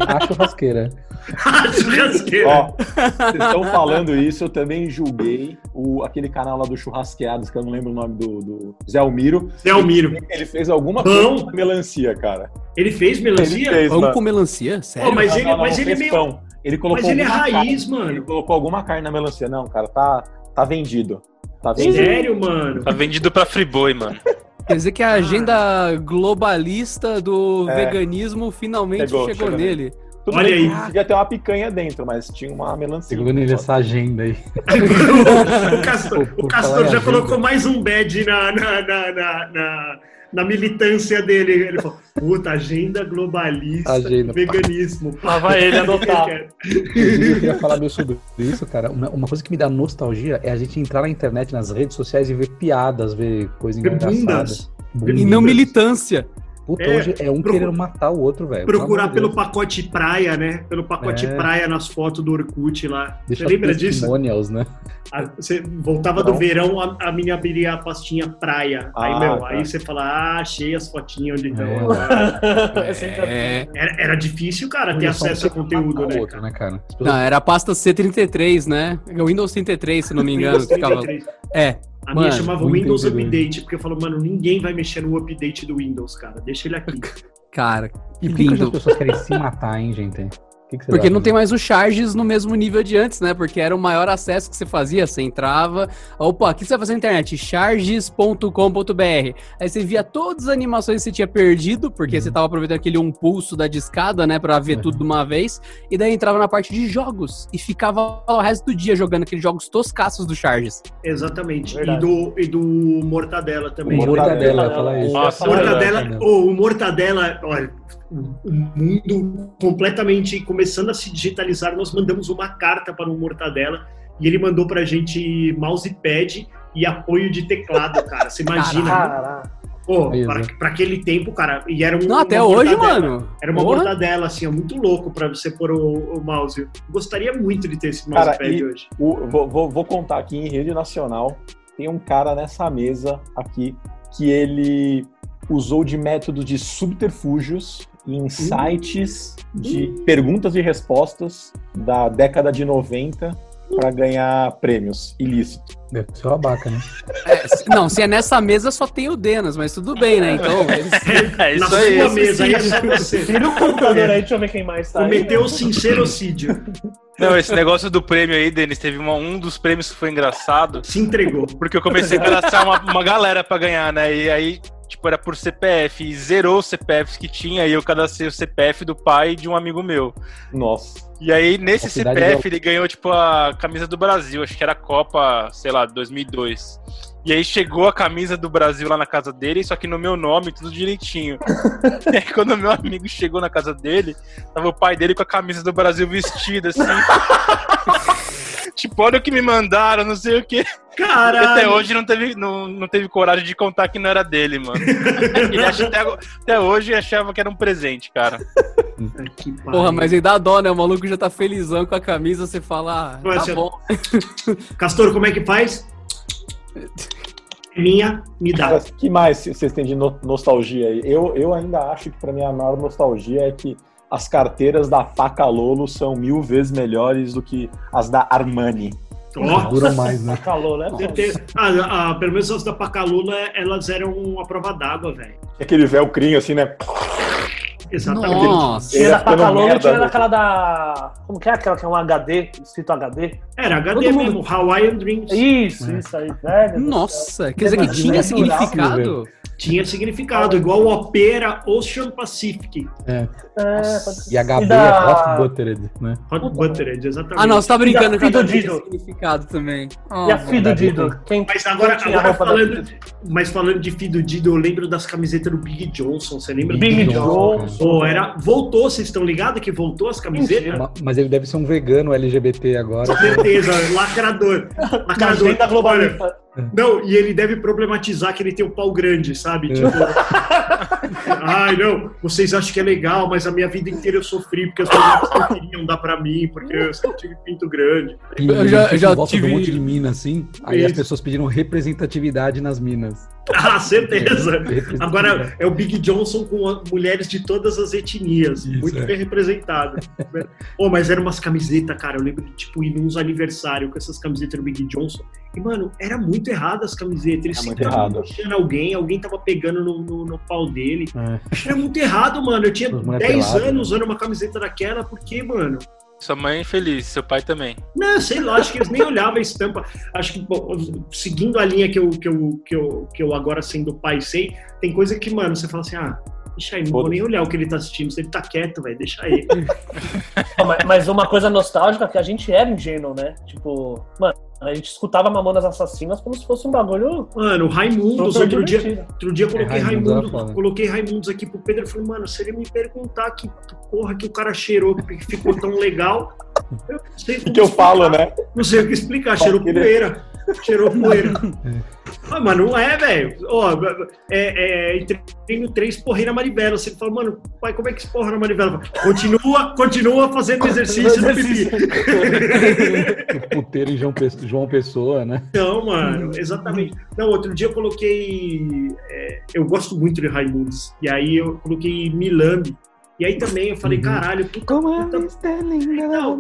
A churrasqueira. A churrasqueira. Ó, vocês estão falando isso, eu também julguei o, aquele canal lá do Churrasqueados, que eu não lembro o nome do, do Zé Almiro. Zé Almiro. Ele fez alguma Pão. coisa com melancia, cara. Ele fez Ele melancia? fez, Pão mano. com melancia? Sério? Ô, mas ele, não, não, mas não ele é meio. pão. Ele colocou Mas ele é raiz, carne- Ele mano. colocou alguma carne na melancia. Não, cara, tá, tá vendido. Tá vendido. Sério, mano? Tá vendido pra Friboi, mano. Quer dizer que a agenda globalista do É. veganismo finalmente Chegou, chegou, chegou nele. Tudo Olha bem aí. Devia ter uma picanha dentro, mas tinha uma melancia. Segundo ele essa agenda aí. o Castor, o Castor já colocou mais um bad na, na, na, na, na- militância dele. Ele falou: puta, agenda globalista, Agenda. veganismo. Lá vai ele adotar. Eu queria falar meio sobre isso, cara. Uma, uma coisa que me dá nostalgia é a gente entrar na internet, nas redes sociais e ver piadas, ver coisa Ver engraçada. bundas. Bundas. E não militância. Puta, É, hoje é um procura- querer matar o outro, velho. Procurar Pelo pacote praia, né? Pelo pacote É. praia nas fotos do Orkut lá. Deus. Você Deixa lembra disso? né? Ah, Você voltava do verão, a, a minha abria a pastinha praia. Aí, Ah, meu, tá. aí você fala, ah, achei as fotinhas onde estão. É. É assim. É... Era, era difícil, cara, ter é acesso a conteúdo, né? outro, cara? né, cara? Não, era a pasta C33, né? O Windows 33, se não me engano. Windows que ficava- 33. É, A minha Mano, chamava muito Windows. Update, porque eu falo, mano, ninguém vai mexer no update do Windows, cara. Deixa ele aqui. Cara, E que por que as pessoas querem se matar, hein, gente? O que Porque não tem mais o charges no mesmo nível de antes, né? Porque era o maior acesso que você fazia, você entrava. Opa, o que você vai fazer na internet? Charges.com.br. Aí você via todas as animações que você tinha perdido, porque Uhum. você tava aproveitando aquele impulso da discada, né? Pra ver Uhum. tudo de uma vez. E daí entrava na parte de jogos e ficava o resto do dia jogando aqueles jogos toscaços do Charges. Exatamente. E do, e do Mortadela O também. Mortadela, Mortadela. fala isso. Nossa, Mortadela, Mortadela. oh, o Mortadela, olha, o mundo completamente começando a se digitalizar, nós mandamos uma carta para o Mortadela e ele mandou pra gente mousepad e apoio de teclado, cara. Você imagina? Caraca. Pô, Isso. pra, pra aquele tempo, cara, e era um, Não, até hoje, mano. Era uma Porra. mortadela, assim, é muito louco pra você pôr o, o mouse. Eu gostaria muito de ter esse Cara, mousepad e- hoje. O- vou, vou- vou contar aqui em rede nacional. Tem um cara nessa mesa aqui que ele usou de método de subterfúgios em sites de perguntas e respostas da década de 90 para ganhar prêmios ilícitos. Deve ser uma baca, né? É, não, se é nessa mesa só tem o Denas, mas tudo bem, né? Então, eles- É Na isso aí. sua mesa, sim. aí é só você. Tira o computador aí, deixa eu ver quem mais tá aí. Cometeu sincerocídio. Não, esse negócio do prêmio aí, Denis, teve uma- um dos prêmios que foi engraçado, Se entregou. porque eu comecei a cadastrar uma, uma galera pra ganhar, né? E aí, tipo, era por CPF, e zerou os CPFs que tinha, e eu cadastrei o CPF do pai de um amigo meu. Nossa. E aí, nesse CPF, do- ele ganhou, tipo, a camisa do Brasil, acho que era a Copa, sei lá, 2002. E aí chegou a camisa do Brasil lá na casa dele, só que no meu nome, tudo direitinho. e aí, quando o meu amigo chegou na casa dele, tava o pai dele com a camisa do Brasil vestida, assim. tipo, olha o que me mandaram, não sei o quê. Caralho! até hoje não teve, não, não teve coragem de contar que não era dele, mano. Ele acha até, até hoje achava que era um presente, cara. Que pariu. porra, mas aí dá dó, né? O maluco já tá felizão com a camisa, você fala, ah, tá bom. Castor, como é que faz? Minha, me dá. Cara, que mais vocês têm de no- nostalgia aí? Eu, eu ainda acho que para mim a maior nostalgia é que as carteiras da Faca Lolo são mil vezes melhores do que as da Armani. Ó, Duram mais, né? Calor, né? certeza. Ah, ah, pelo menos as da Pacalula, elas eram a prova d'água, velho. Aquele velcrinho assim, né? Exatamente. Nossa. Tinha Ele da Pacalolo, tinha né? daquela da. Como que é aquela que é um HD, escrito HD? Era HD Todo mundo- mesmo, Hawaiian Dreams. Isso, É. isso aí, velho. Nossa, quer dizer que tinha mural, significado? Tinha significado, igual o Opera Ocean Pacific. É. É, pode- E HB da- é Hot Buttered, né? Hot Buttered, exatamente. Ah, não, você tá brincando a que Fido a tinha Dido? significado também. E a Fido da Dido? Quem Mas agora, quem a agora da falando, Fido? mas falando de Fido Dido, eu lembro das camisetas do Big Johnson. Você lembra do Big Big Johnson. Johnson, Pô, era, voltou, vocês estão ligados que voltou as camisetas? Mas ele deve ser um vegano LGBT agora. Com certeza, lacrador. Lacrador. Olha, globalista. Não, e ele deve problematizar que ele tem o pau grande, sabe? Tipo, ai, não, vocês acham que é legal, mas a minha vida inteira eu sofri porque as mulheres não queriam dar pra mim, porque eu sempre tive pinto grande. Eu já- eu já volta de tive- um monte de mina assim. Aí as Isso. pessoas pediram representatividade nas minas. Ah, certeza. Representatividade. Agora é o Big Johnson com mulheres de todas as etnias, Isso, muito é. bem representado. oh, mas eram umas camisetas, cara. Eu lembro de tipo ir nos aniversários com essas camisetas do Big Johnson. E, mano, era muito errado as camisetas. É ficavam errado. puxando alguém, alguém tava pegando no, no, no pau dele. É. Era muito errado, mano. Eu tinha mulher 10 pelada, anos né? usando uma camiseta daquela, porque, mano. Sua mãe feliz, seu pai também. Não, sei lá, acho que eles nem olhavam a estampa. Acho que, bom, seguindo a linha que eu, que, eu, que, eu, que eu agora sendo pai sei, tem coisa que, mano, você fala assim, ah, deixa aí, não vou nem olhar o que ele tá assistindo. Se ele tá quieto, velho, deixa aí. Mas- Mas uma coisa nostálgica é que a gente era ingênuo, né? Tipo, mano, a gente escutava Mamonas Assassinas como se fosse um bagulho Mano, Raimundos, outro dia, outro dia eu coloquei É, Raimundos, foda. coloquei Raimundos aqui pro Pedro e falei, mano, se ele me perguntar que porra que o cara cheirou, porque ficou tão legal, eu não sei O que, que eu falo, né? Não sei o que explicar, cheirou poeira. Cheirou poeira. ah, mas não é, velho. Ó, é, é, entrei no 3, porrei na manivela. Você fala, mano, pai, como é que se porra na manivela? Continua, continua fazendo exercício do pipi. O puteiro em João Pessoa, né? Não, mano, exatamente. Não, outro dia eu coloquei. é, eu gosto muito de Raimundos. E aí eu coloquei Milambi. E aí também eu falei, Uhum. caralho, puta, Como puta da Não,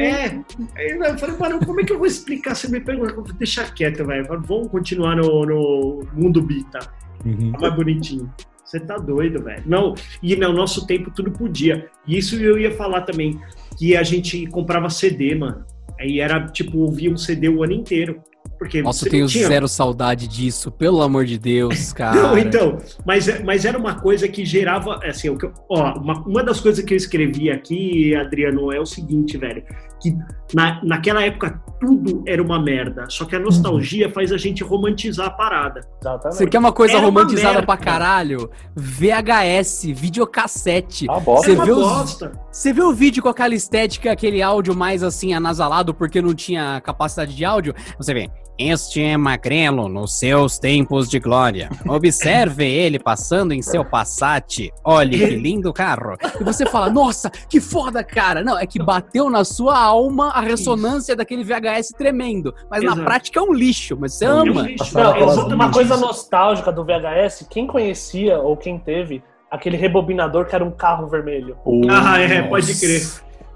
é. Aí eu falei, mano, como é que eu vou explicar? Você me pergunta, vou deixar quieto, velho. Vamos continuar no, no mundo bita. Uhum. Tá mais bonitinho. Você tá doido, velho. Não, e no nosso tempo tudo podia. E isso eu ia falar também, que a gente comprava CD, mano. Aí era tipo, ouvia um CD o ano inteiro. Porque Nossa, eu tenho tinha- zero saudade disso, pelo amor de Deus, cara. Não, então, mas, mas era uma coisa que gerava, assim, o que eu- ó, uma, uma das coisas que eu escrevi aqui, Adriano, é o seguinte, velho, que na, naquela época tudo era uma merda, só que a nostalgia faz a gente romantizar a parada. Exatamente. Você quer uma coisa Era uma romantizada merda. pra caralho? VHS, videocassete. Ah, bosta. Você uma viu os-. Você viu o vídeo com aquela estética, aquele áudio mais assim anasalado porque não tinha capacidade de áudio? Você vê, este é Magrelo nos seus tempos de glória. Observe ele passando em seu Passat. Olhe que lindo carro. E você fala, nossa, que foda, cara. Não, é que bateu na sua alma a ressonância daquele VHS tremendo. Mas na Exato. prática é um lixo, mas você É um ama. lixo. Não, Passava pelas uma coisa nostálgica do VHS, quem conhecia ou quem teve aquele rebobinador que era um carro vermelho? Ah, é, Nossa. pode crer.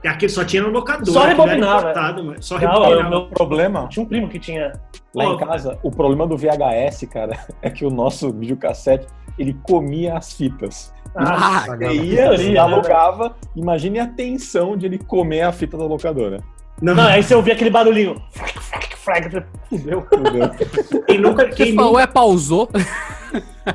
E aqui só tinha no locador. Só rebobinava. importado. Só Não, rebobinava. meu- O problema, Tinha um primo que tinha. lá em casa, o problema do VHS, cara, é que o nosso videocassete, ele comia as fitas. Ah, Ah, Você ia, né, alugava, imagine a tensão de ele comer a fita da locadora. Não, não, aí você ouvia aquele barulhinho. Fudeu. Quem nunca, quem, nunca, é, pausou.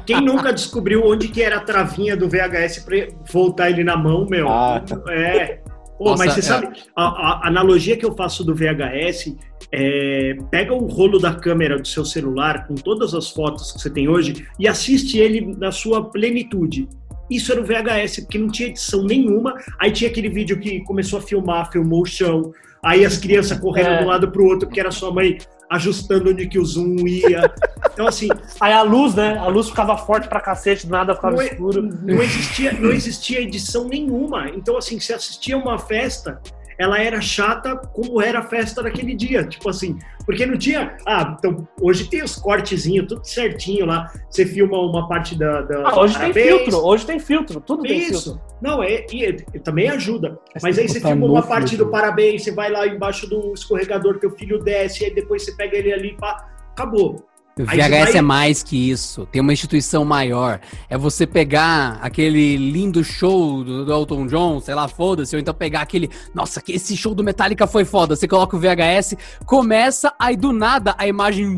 quem nunca descobriu onde que era a travinha do VHS pra voltar ele na mão, meu? Ah. É. Pô, Nossa, mas você é. sabe, a, a analogia que eu faço do VHS é pega o rolo da câmera do seu celular com todas as fotos que você tem hoje e assiste ele na sua plenitude. Isso era o VHS, porque não tinha edição nenhuma. Aí tinha aquele vídeo que começou a filmar, filmou o chão. Aí as crianças correndo É. de um lado pro outro, porque era sua mãe ajustando onde que o zoom ia. Então, assim, Aí a luz, né? A luz ficava forte pra cacete, do nada ficava Não é- escuro. não existia, não existia edição nenhuma. Então, assim, se assistia uma festa, ela era chata como era a festa daquele dia. Tipo assim, porque não tinha. Ah, então hoje tem os cortezinhos, tudo certinho lá. Você filma uma parte da. da Ah, hoje tem parabéns. filtro, hoje tem filtro, tudo tem Isso. filtro. Não, é, e, e também ajuda. Mas Mas tem aí você botar filma uma parte filtro. do parabéns, você vai lá embaixo do escorregador, teu filho desce, aí depois você pega ele ali, pá, acabou. O VHS vai- é mais que isso. Tem uma instituição maior. É você pegar aquele lindo show do, do Elton John, sei lá, foda-se, ou então pegar aquele. Nossa, que esse show do Metallica foi foda. Você coloca o VHS, começa, aí do nada a imagem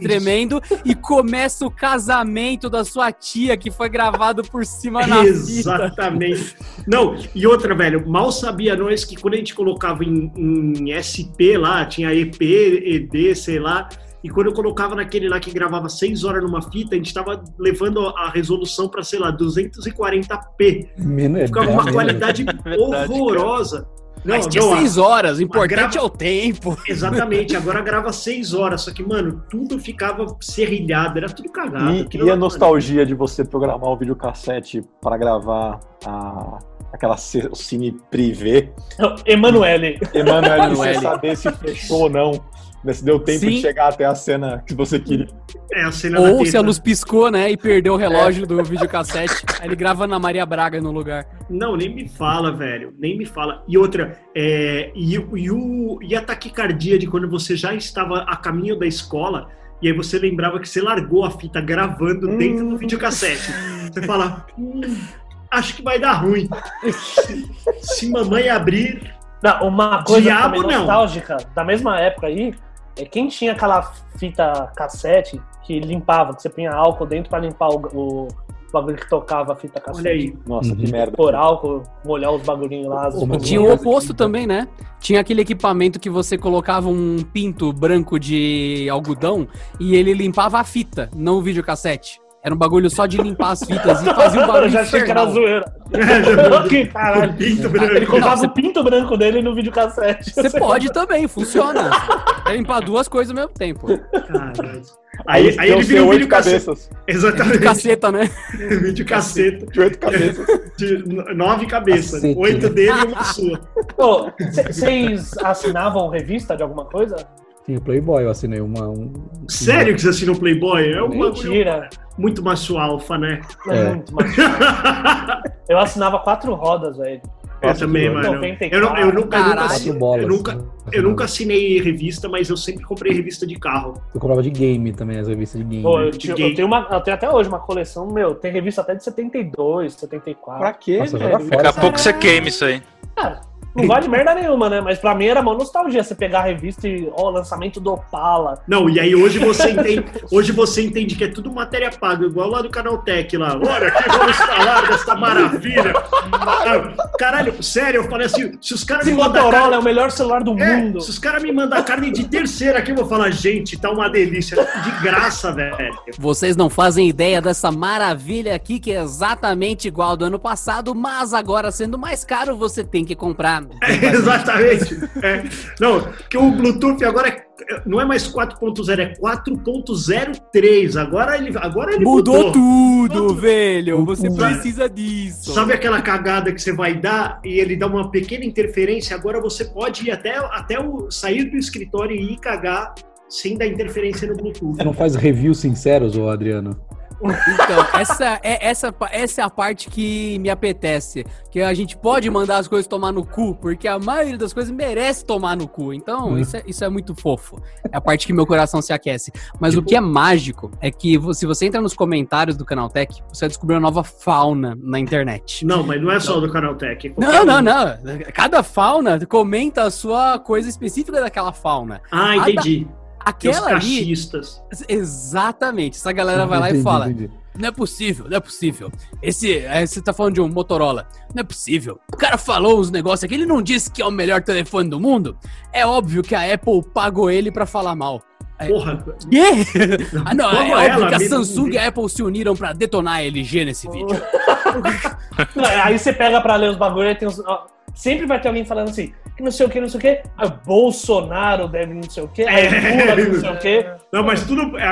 tremendo e começa o casamento da sua tia que foi gravado por cima na fita. Exatamente. Não, e outra, velho, mal sabia nós que quando a gente colocava em, em SP lá, tinha EP, ED, sei lá, e quando eu colocava naquele lá que gravava 6 horas numa fita, a gente tava levando a resolução para sei lá, 240p. Menos- é Ficava uma menos. qualidade Verdade, horrorosa. Não, Mas tinha não, seis horas, o importante grava- é o tempo. Exatamente, agora grava 6 horas, só que, mano, tudo ficava serrilhado, era tudo cagado. E, e a era- nostalgia de você programar o videocassete para gravar a, aquela cine privê. Emanuele. Emanuele, você saber se fechou ou não. Né, Se deu tempo Sim. de chegar até a cena que você queria. É a cena da Ou se a luz piscou, né, e perdeu o relógio do videocassete. Aí ele grava na Maria Braga no lugar. Não, nem me fala, velho. Nem me fala. E outra, é, e, o- e, o, e a taquicardia de quando você já estava a caminho da escola e aí você lembrava que você largou a fita gravando dentro do videocassete. Você fala, "Hum, acho que vai dar ruim. Se mamãe abrir. Não, uma coisa Diabo não. nostálgica, da mesma época aí, é quem tinha aquela fita cassete que limpava, que você punha álcool dentro pra limpar o, o bagulho que tocava a fita cassete. Olha aí. Nossa, Uhum. que merda. Por álcool, molhar os bagulhinhos lá. E tinha o oposto também, né? Tinha aquele equipamento que você colocava um pinto branco de algodão e ele limpava a fita, não o videocassete. Era um bagulho só de limpar as fitas e fazia um Eu barulho já achei que era infernal. zoeira. que caralho. Pinto Ele branco. colocava Não, o pinto branco dele no videocassete. Você pode também, funciona. É limpar duas coisas ao mesmo tempo. Caralho. Aí, Aí, aí ele deu vira um oito videocassete. cabeças. Exatamente. Caceta, né? Videocaceta. De oito cabeças. De nove cabeças. Cacete, Oito né? dele e uma sua. Vocês assinavam revista de alguma coisa? Sim, o Playboy, eu assinei uma. Um... Sério que você assinou Playboy? É um bagulho- Mentira. muito macho alfa, né? É É. muito macho. Eu assinava quatro rodas, velho. Eu também, mano. 94. Eu, não- eu nunca, eu nunca, assinei- bolas. eu nunca, eu nunca assinei revista, mas eu sempre comprei revista de carro. Eu comprava de game também, as revistas de game. Pô, eu, tinha- eu tenho uma, eu tenho até hoje uma coleção, meu, tem revista até de 72, 74. Pra quê, Nossa, velho? Daqui a pouco você queima isso aí. Cara, não vale merda nenhuma, né? Mas pra mim era uma nostalgia você pegar a revista e, ó, lançamento do Opala. Não, e aí hoje você entende, hoje você entende que é tudo matéria paga, igual lá do Canaltech lá. Olha, aqui vamos falar desta maravilha. Caralho, sério, eu falei assim, se os caras me mandam Motorola é carne, o melhor celular do é, mundo. se os caras me mandar carne de terceira aqui, eu vou falar, gente, tá uma delícia, de graça, velho. Vocês não fazem ideia dessa maravilha aqui que é exatamente igual ao do ano passado, mas agora sendo mais caro, você tem que comprar. É, exatamente. É. Não, que o Bluetooth agora é- não é mais 4.0, é 4.03. Agora ele, agora ele Mudou mudou. tudo, velho. Você precisa disso. Sabe aquela cagada que você vai dar e ele dá uma pequena interferência? Agora você pode ir até, até o, sair do escritório e ir cagar sem dar interferência no Bluetooth. Você não faz reviews sinceros, ô Adriano? Então, essa é, essa, essa é a parte que me apetece. Que a gente pode mandar as coisas tomar no cu, porque a maioria das coisas merece tomar no cu. Então, Hum. isso, é, isso é muito fofo. É a parte que meu coração se aquece. Mas Tipo- o que é mágico é que se você entra nos comentários do Canaltech, você vai descobrir uma nova fauna na internet. Não, mas não é só do Canaltech. é Não, não, não. Cada fauna comenta a sua coisa específica daquela fauna. Ah, entendi. Aquela ali. cachistas. Exatamente. Essa galera vai lá e Entendi, fala: entendi. Não é possível, não é possível. Esse, é, você tá falando de um Motorola. Não é possível. O cara falou uns negócios aqui, ele não disse que é o melhor telefone do mundo. É óbvio que a Apple pagou ele pra falar mal. Porra. Quê? ah, não, é Toma óbvio ela, que a Samsung e a Apple se uniram pra detonar a LG nesse vídeo. Não, Aí você pega pra ler os bagulho e tem uns. ó, sempre vai ter alguém falando assim, que não sei o que, não sei o que. Ah, Bolsonaro deve não sei o que. Lula deve não sei o que. Não, mas tudo. É,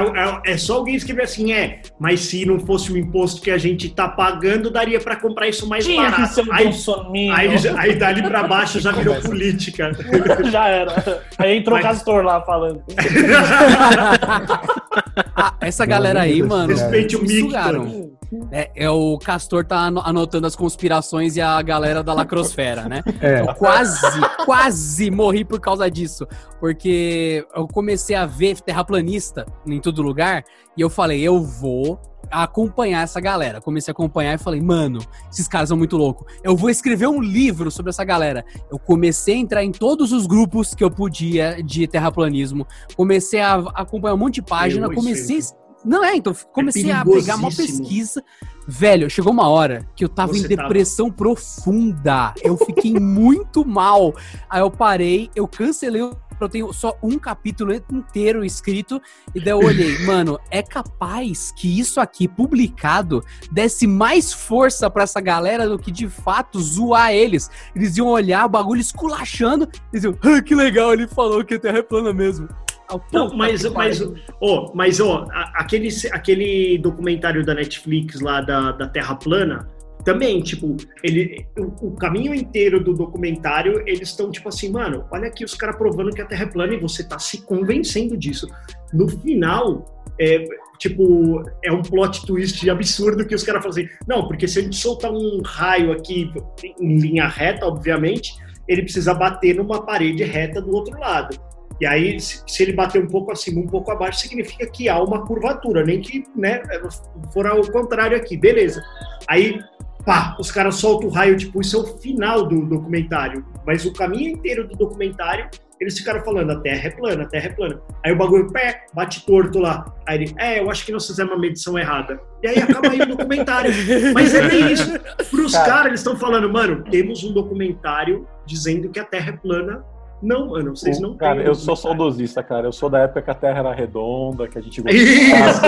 é- é só alguém escrever assim, é. Mas se não fosse o imposto que a gente tá pagando, daria pra comprar isso mais Tinha que barato. ser um Aí, bolsominion. aí, aí dali pra baixo já virou política. Já era. Aí entrou o Mas- Castor lá falando. Ah, essa galera aí, mano, Respeite o Mictor. É, é o Castor tá ano- anotando as conspirações e a galera da lacrosfera, né? É, Eu quase, quase morri por causa disso. Porque eu comecei a ver terraplanista em todo lugar e eu falei, eu vou acompanhar essa galera. Comecei a acompanhar e falei, mano, esses caras são muito loucos. Eu vou escrever um livro sobre essa galera. Eu comecei a entrar em todos os grupos que eu podia de terraplanismo. Comecei a acompanhar um monte de página. Eu, isso comecei. aí. Não é, então comecei a pegar uma pesquisa. Velho, chegou uma hora que eu tava Você em depressão profunda. Eu fiquei muito mal. Aí eu parei, eu cancelei. o- Eu tenho só um capítulo inteiro escrito. E daí eu olhei, mano, é capaz que isso aqui publicado desse mais força pra essa galera do que de fato zoar eles. Eles iam olhar o bagulho esculachando. Eles iam, ah, que legal, ele falou que a Terra é plana mesmo. Não, mas, mas, ó, mas, a- aquele, aquele documentário da Netflix lá da, da Terra Plana, também, tipo, ele, o, o caminho inteiro do documentário, eles estão tipo assim, mano, olha aqui os caras provando que a Terra é plana e você tá se convencendo disso. No final, é, tipo, é um plot twist absurdo que os caras falam assim, não, porque se a gente soltar um raio aqui em linha reta, obviamente, ele precisa bater numa parede reta do outro lado. E aí, se, ele bater um pouco acima, um pouco abaixo, significa que há uma curvatura, nem que né, for ao contrário aqui, beleza. Aí, pá, os caras soltam o raio, tipo, isso é o final do documentário. Mas o caminho inteiro do documentário, eles ficaram falando, a Terra é plana, a Terra é plana. Aí o bagulho, pé, bate torto lá. Aí ele, é, eu acho que nós fizemos uma medição errada. E aí acaba aí o documentário. Mas é bem isso. Pros Cara. caras, eles estão falando, mano, temos um documentário dizendo que a Terra é plana. Não, mano, vocês não Cara, eu sou saudosista, cara. Eu sou da época que a Terra era redonda, que a gente Isso!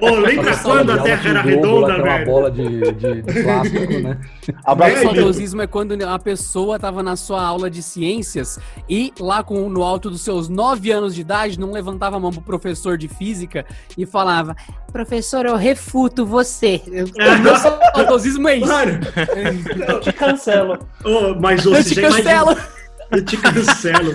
Pô, lembra quando a Terra era o redonda, tem uma velho? bola de, de- de plástico, né? O Abraço, É, Felipe. saudosismo é quando a pessoa tava na sua aula de ciências e lá com, no alto dos seus nove anos de idade não levantava a mão pro professor de física e falava: Professor, eu refuto você. O meu saudosismo é isso. Mano, Eu te cancelo. ô, mas Eu te cancelo. imagina, Eu te cancelo.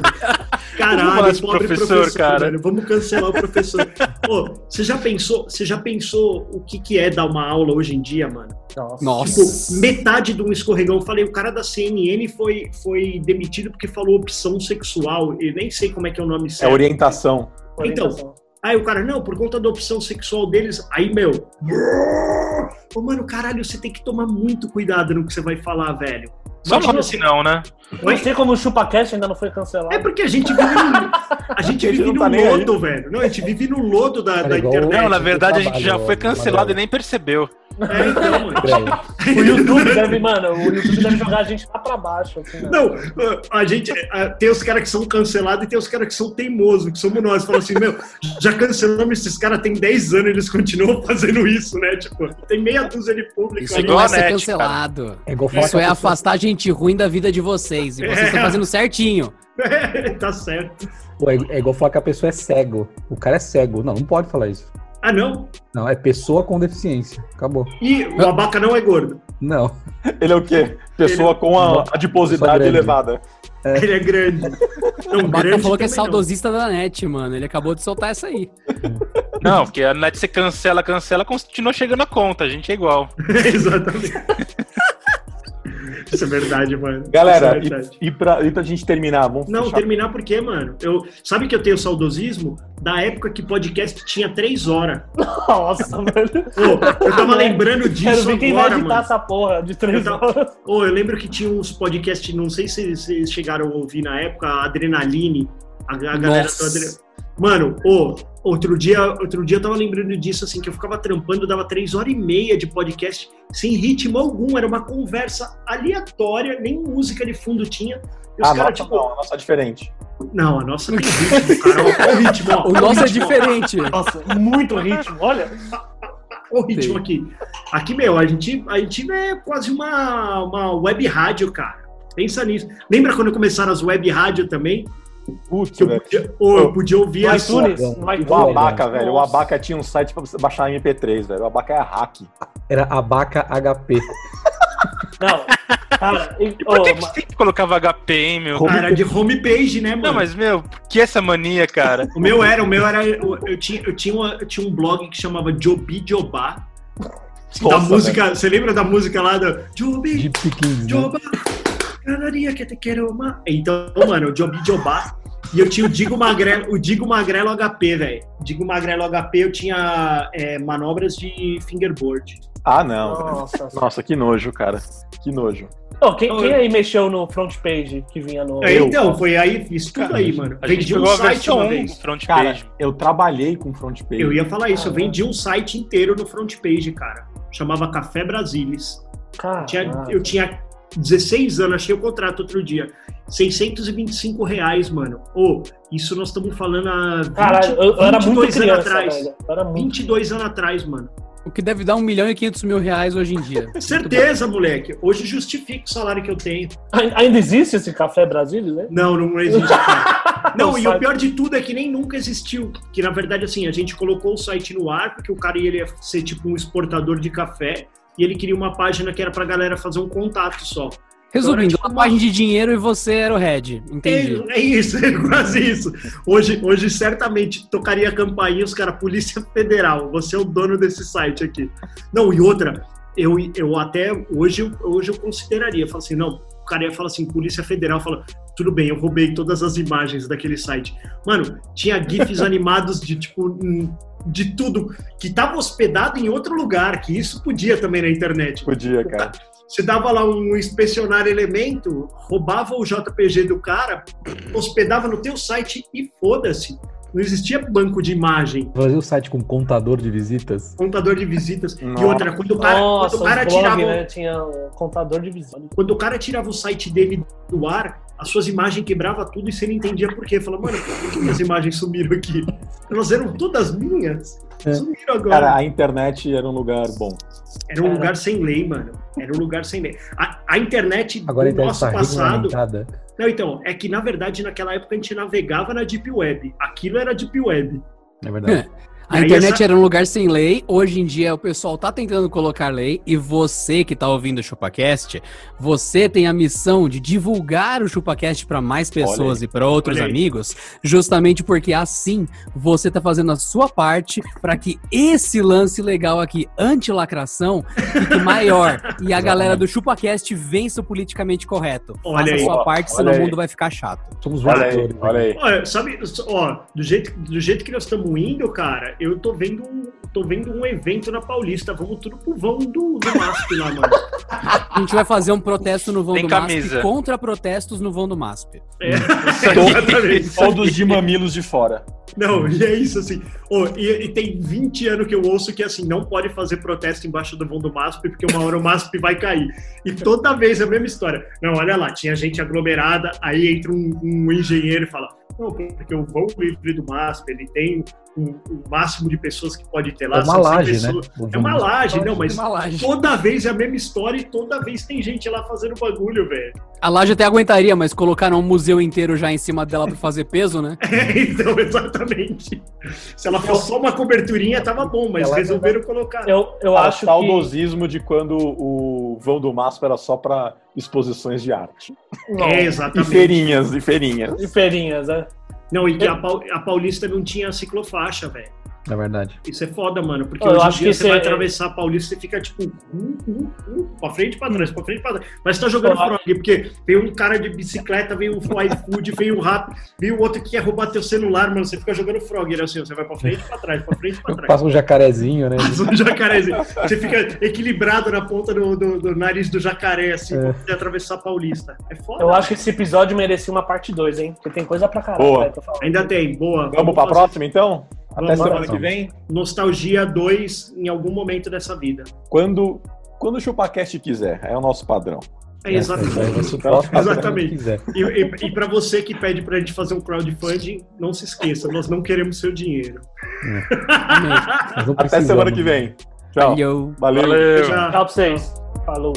Caralho, esse pobre professor, professor, cara. velho. Vamos cancelar o professor. Pô, você já pensou, você já pensou o que, que é dar uma aula hoje em dia, mano? Nossa. Nossa. Tipo, metade de um escorregão. Eu falei, o cara da CNN foi, foi demitido porque falou opção sexual. Eu nem sei como é que é o nome É certo. orientação. Então, Aí o cara, não, por conta da opção sexual deles. Aí, meu. Ô, mano, caralho, você tem que tomar muito cuidado no que você vai falar, velho. Só não fala assim não, né? Não sei como o ChupaCast ainda não foi cancelado. É porque a gente vive no, a gente A gente vive no tá lodo, velho. Não, a gente vive no lodo da, da internet. Não, na verdade a gente já foi cancelado e nem percebeu. É, então. O YouTube deve, mano, o YouTube deve jogar a gente lá pra baixo. Assim, né? Não, a gente a- tem os caras que são cancelados e tem os caras que são teimosos, que somos nós. Fala assim, meu, já cancelamos esses caras tem 10 anos, eles continuam fazendo isso, né? Tipo, tem meia dúzia de público Isso é igual é a ser net, cancelado. É igual Isso é afastar gente ruim da vida de vocês. E vocês É. estão fazendo certinho. tá certo. Pô, é é igual falar que a pessoa é cego. O cara é cego. Não, não pode falar isso. Ah, não? Não, é pessoa com deficiência. Acabou. E o abaca não é gordo. Não. Ele é o quê? Pessoa com a adiposidade elevada. Ele é grande. Não, O grande falou que é também não. saudosista da net, mano. Ele acabou de soltar essa aí. Não, porque a net você cancela, cancela, continua chegando a conta. A gente é igual. Exatamente. Isso é verdade, mano. Galera, é verdade. e, e, pra, e pra gente terminar, vamos Não, fechar. terminar por quê, mano? Eu, sabe que eu tenho saudosismo? Da época que podcast tinha três horas. Nossa, velho. Ô, eu tava lembrando Quero disso ver quem vai agora, editar mano. essa porra de três Eu tava- horas. Ô, eu lembro que tinha uns podcasts, não sei se vocês chegaram a ouvir na época, a Adrenaline, a, a galera Nossa. do Adrenaline. Mano, ô, outro dia, outro dia eu tava lembrando disso, assim, que eu ficava trampando, dava três horas e meia de podcast, sem ritmo algum, era uma conversa aleatória, nem música de fundo tinha. E os Ah, caras, nossa, tipo, não, a nossa é diferente. não, a nossa tem ritmo, cara. Olha o ritmo, ó. O nosso é diferente. Nossa, muito ritmo. Olha, Olha o ritmo Sim. aqui. Aqui, meu, a gente, a gente é quase uma, uma web rádio, cara. Pensa nisso. Lembra quando começaram as web rádio também? Putz, Que eu podia, ou eu podia ouvir no as iTunes. No O iTunes. Abaca, velho. O Nossa. Abaca tinha um site pra você baixar MP3, velho. O Abaca é hack. Era abaca HP. Não, cara, e- Por que, ô, que ma- você sempre colocava HP, hein, meu? Como- Era de homepage, né, mano? Não, mas, meu, que essa mania, cara? O meu era, o meu era. Eu, eu tinha, eu, tinha uma- eu tinha um blog que chamava Jobi Jobá. da Nossa, música. Você lembra da música lá do Jobi né? Jobá? Canaria que te quero uma. Então, mano, o Jobi Jobá. E eu tinha o Digo Magrelo, o Digo Magrelo HP, velho. Digo Magrelo HP, eu tinha é, manobras de fingerboard. Ah, não. Nossa. Nossa, que nojo, cara. Que nojo. Ô, quem, quem aí mexeu no front page que vinha no. É, então, foi aí, fiz tudo Cara, aí, mano. A Vendi um site uma 1 do vez. front Cara, page. eu trabalhei com front page. Eu ia falar isso, eu vendi um site inteiro no front page, cara. Chamava Café Brasilis. Cara, Tinha- eu tinha 16 anos, achei o contrato outro dia. 625 reais, mano. Ô, isso nós estamos falando há 20, Caralho, eu, eu era muito 22 criança, anos atrás. velho. Eu era muito 22 anos atrás, mano. O que deve dar 1 milhão e 500 mil reais hoje em dia. Certeza, moleque. Hoje justifica o salário que eu tenho. Ai- Ainda existe esse café Brasil, né? Não, não existe. cara. Não, Não e sabe. o pior de tudo é que nem nunca existiu. Que na verdade, assim, a gente colocou o site no ar porque o cara ele ia ser tipo um exportador de café e ele queria uma página que era pra galera fazer um contato só. Resumindo, Agora, tipo, uma página de dinheiro e você era o head. Entendi. É, é isso, é quase isso. Hoje, hoje certamente tocaria a campainha os caras, Polícia Federal, você é o dono desse site aqui. Não, e outra, eu, eu até hoje, eu- hoje eu consideraria, eu falo assim, não, o cara ia falar assim, Polícia Federal, fala, tudo bem, eu roubei todas as imagens daquele site. Mano, tinha GIFs animados de tipo. De tudo que estava hospedado em outro lugar, que isso podia também na internet. Podia, cara. Você dava lá um inspecionar elemento, roubava o JPG do cara, hospedava no teu site e foda-se. Não existia banco de imagem, Fazia o site com contador de visitas. contador de visitas. E outra, quando o cara, Nossa, quando o cara blog, tirava, né? Tinha o contador de visão. quando o cara tirava o site dele do ar, as suas imagens quebrava tudo e você não entendia por quê. Fala, mano, por que minhas imagens sumiram aqui? Elas eram todas minhas. É. Sumiram agora. Cara, a internet era um lugar bom. Era um lugar sem lei, mano. Era um lugar sem lei. A, a internet Agora a do internet nosso tá passado. Não, então, é que na verdade naquela época a gente navegava na Deep Web. Aquilo era Deep Web. É verdade. A Aí internet essa- era um lugar sem lei, hoje em dia o pessoal tá tentando colocar lei e você que tá ouvindo o ChupaCast, você tem a missão de divulgar o ChupaCast para mais pessoas e para outros amigos, justamente porque assim você tá fazendo a sua parte para que esse lance legal aqui, anti-lacração, fique maior e a galera do ChupaCast vença o politicamente correto. Olha Faça aí. a sua parte, senão aí. o mundo vai ficar chato. Somos Olha aí, vencedores. olha aí. Olha, sabe, ó, do jeito, do jeito que nós estamos indo, cara, eu tô vendo, um, tô vendo um evento na Paulista. Vamos tudo pro vão do, do MASP lá, mano. A gente vai fazer um protesto no vão Tem do camisa. MASP contra protestos no vão do MASP. É, exatamente. Todos de mamilos de fora. Não, e é isso assim. Ô, e, e tem 20 anos que eu ouço que assim, não pode fazer protesto embaixo do vão do MASP, porque uma hora o MASP vai cair. E toda vez é a mesma história. Não, olha lá, tinha gente aglomerada, aí entra um, um engenheiro e fala. Não, porque o vão livre do MASP, ele tem um, um máximo de pessoas que pode ter lá. É uma são 100 laje, né? É uma laje, não, mas laje. toda vez é a mesma história e toda vez tem gente lá fazendo bagulho, velho. A laje até aguentaria, mas colocaram um museu inteiro já em cima dela pra fazer peso, né? É, então, exatamente. Se ela fosse só uma coberturinha, tava bom, mas Ela- resolveram colocar. Eu, eu Cara, acho que. saudosismo de quando o vão do MASP era só para exposições de arte. Não, É, E exatamente. feirinhas, e feirinhas. E feirinhas, né? Não, e que a, Pau- a Paulista não tinha ciclofaixa, velho. É verdade. Isso é foda, mano. Porque Eu hoje em acho dia que você vai é- atravessar a Paulista e fica tipo. Um, um, um, pra frente, pra trás, pra frente, pra trás. Mas tá jogando frog, porque veio um cara de bicicleta, veio um iFood, veio um rato, veio outro que quer roubar teu celular, mano. Você fica jogando frog, né? Assim, você vai pra frente, pra trás, pra frente, pra trás. Passa um jacarezinho, né? Passa um jacarezinho. Você fica equilibrado na ponta do, do- do nariz do jacaré, assim, É. pra poder atravessar a Paulista. É foda. Eu acho que esse episódio merecia uma parte 2, hein? Porque tem coisa pra caralho. Boa. falando. Ainda tem, boa. Vamos pra fazer próxima, então? Até Vamos, semana que vem? Nostalgia 2 em algum momento dessa vida. Quando, quando o ChupaCast quiser. É o nosso padrão. É exatamente. O próximo que Exatamente. E, e, e para você que pede pra gente fazer um crowdfunding, não se esqueça, nós não queremos seu dinheiro. Até semana que vem. Tchau. Valeu. Valeu. Valeu. Tchau pra vocês. Falou.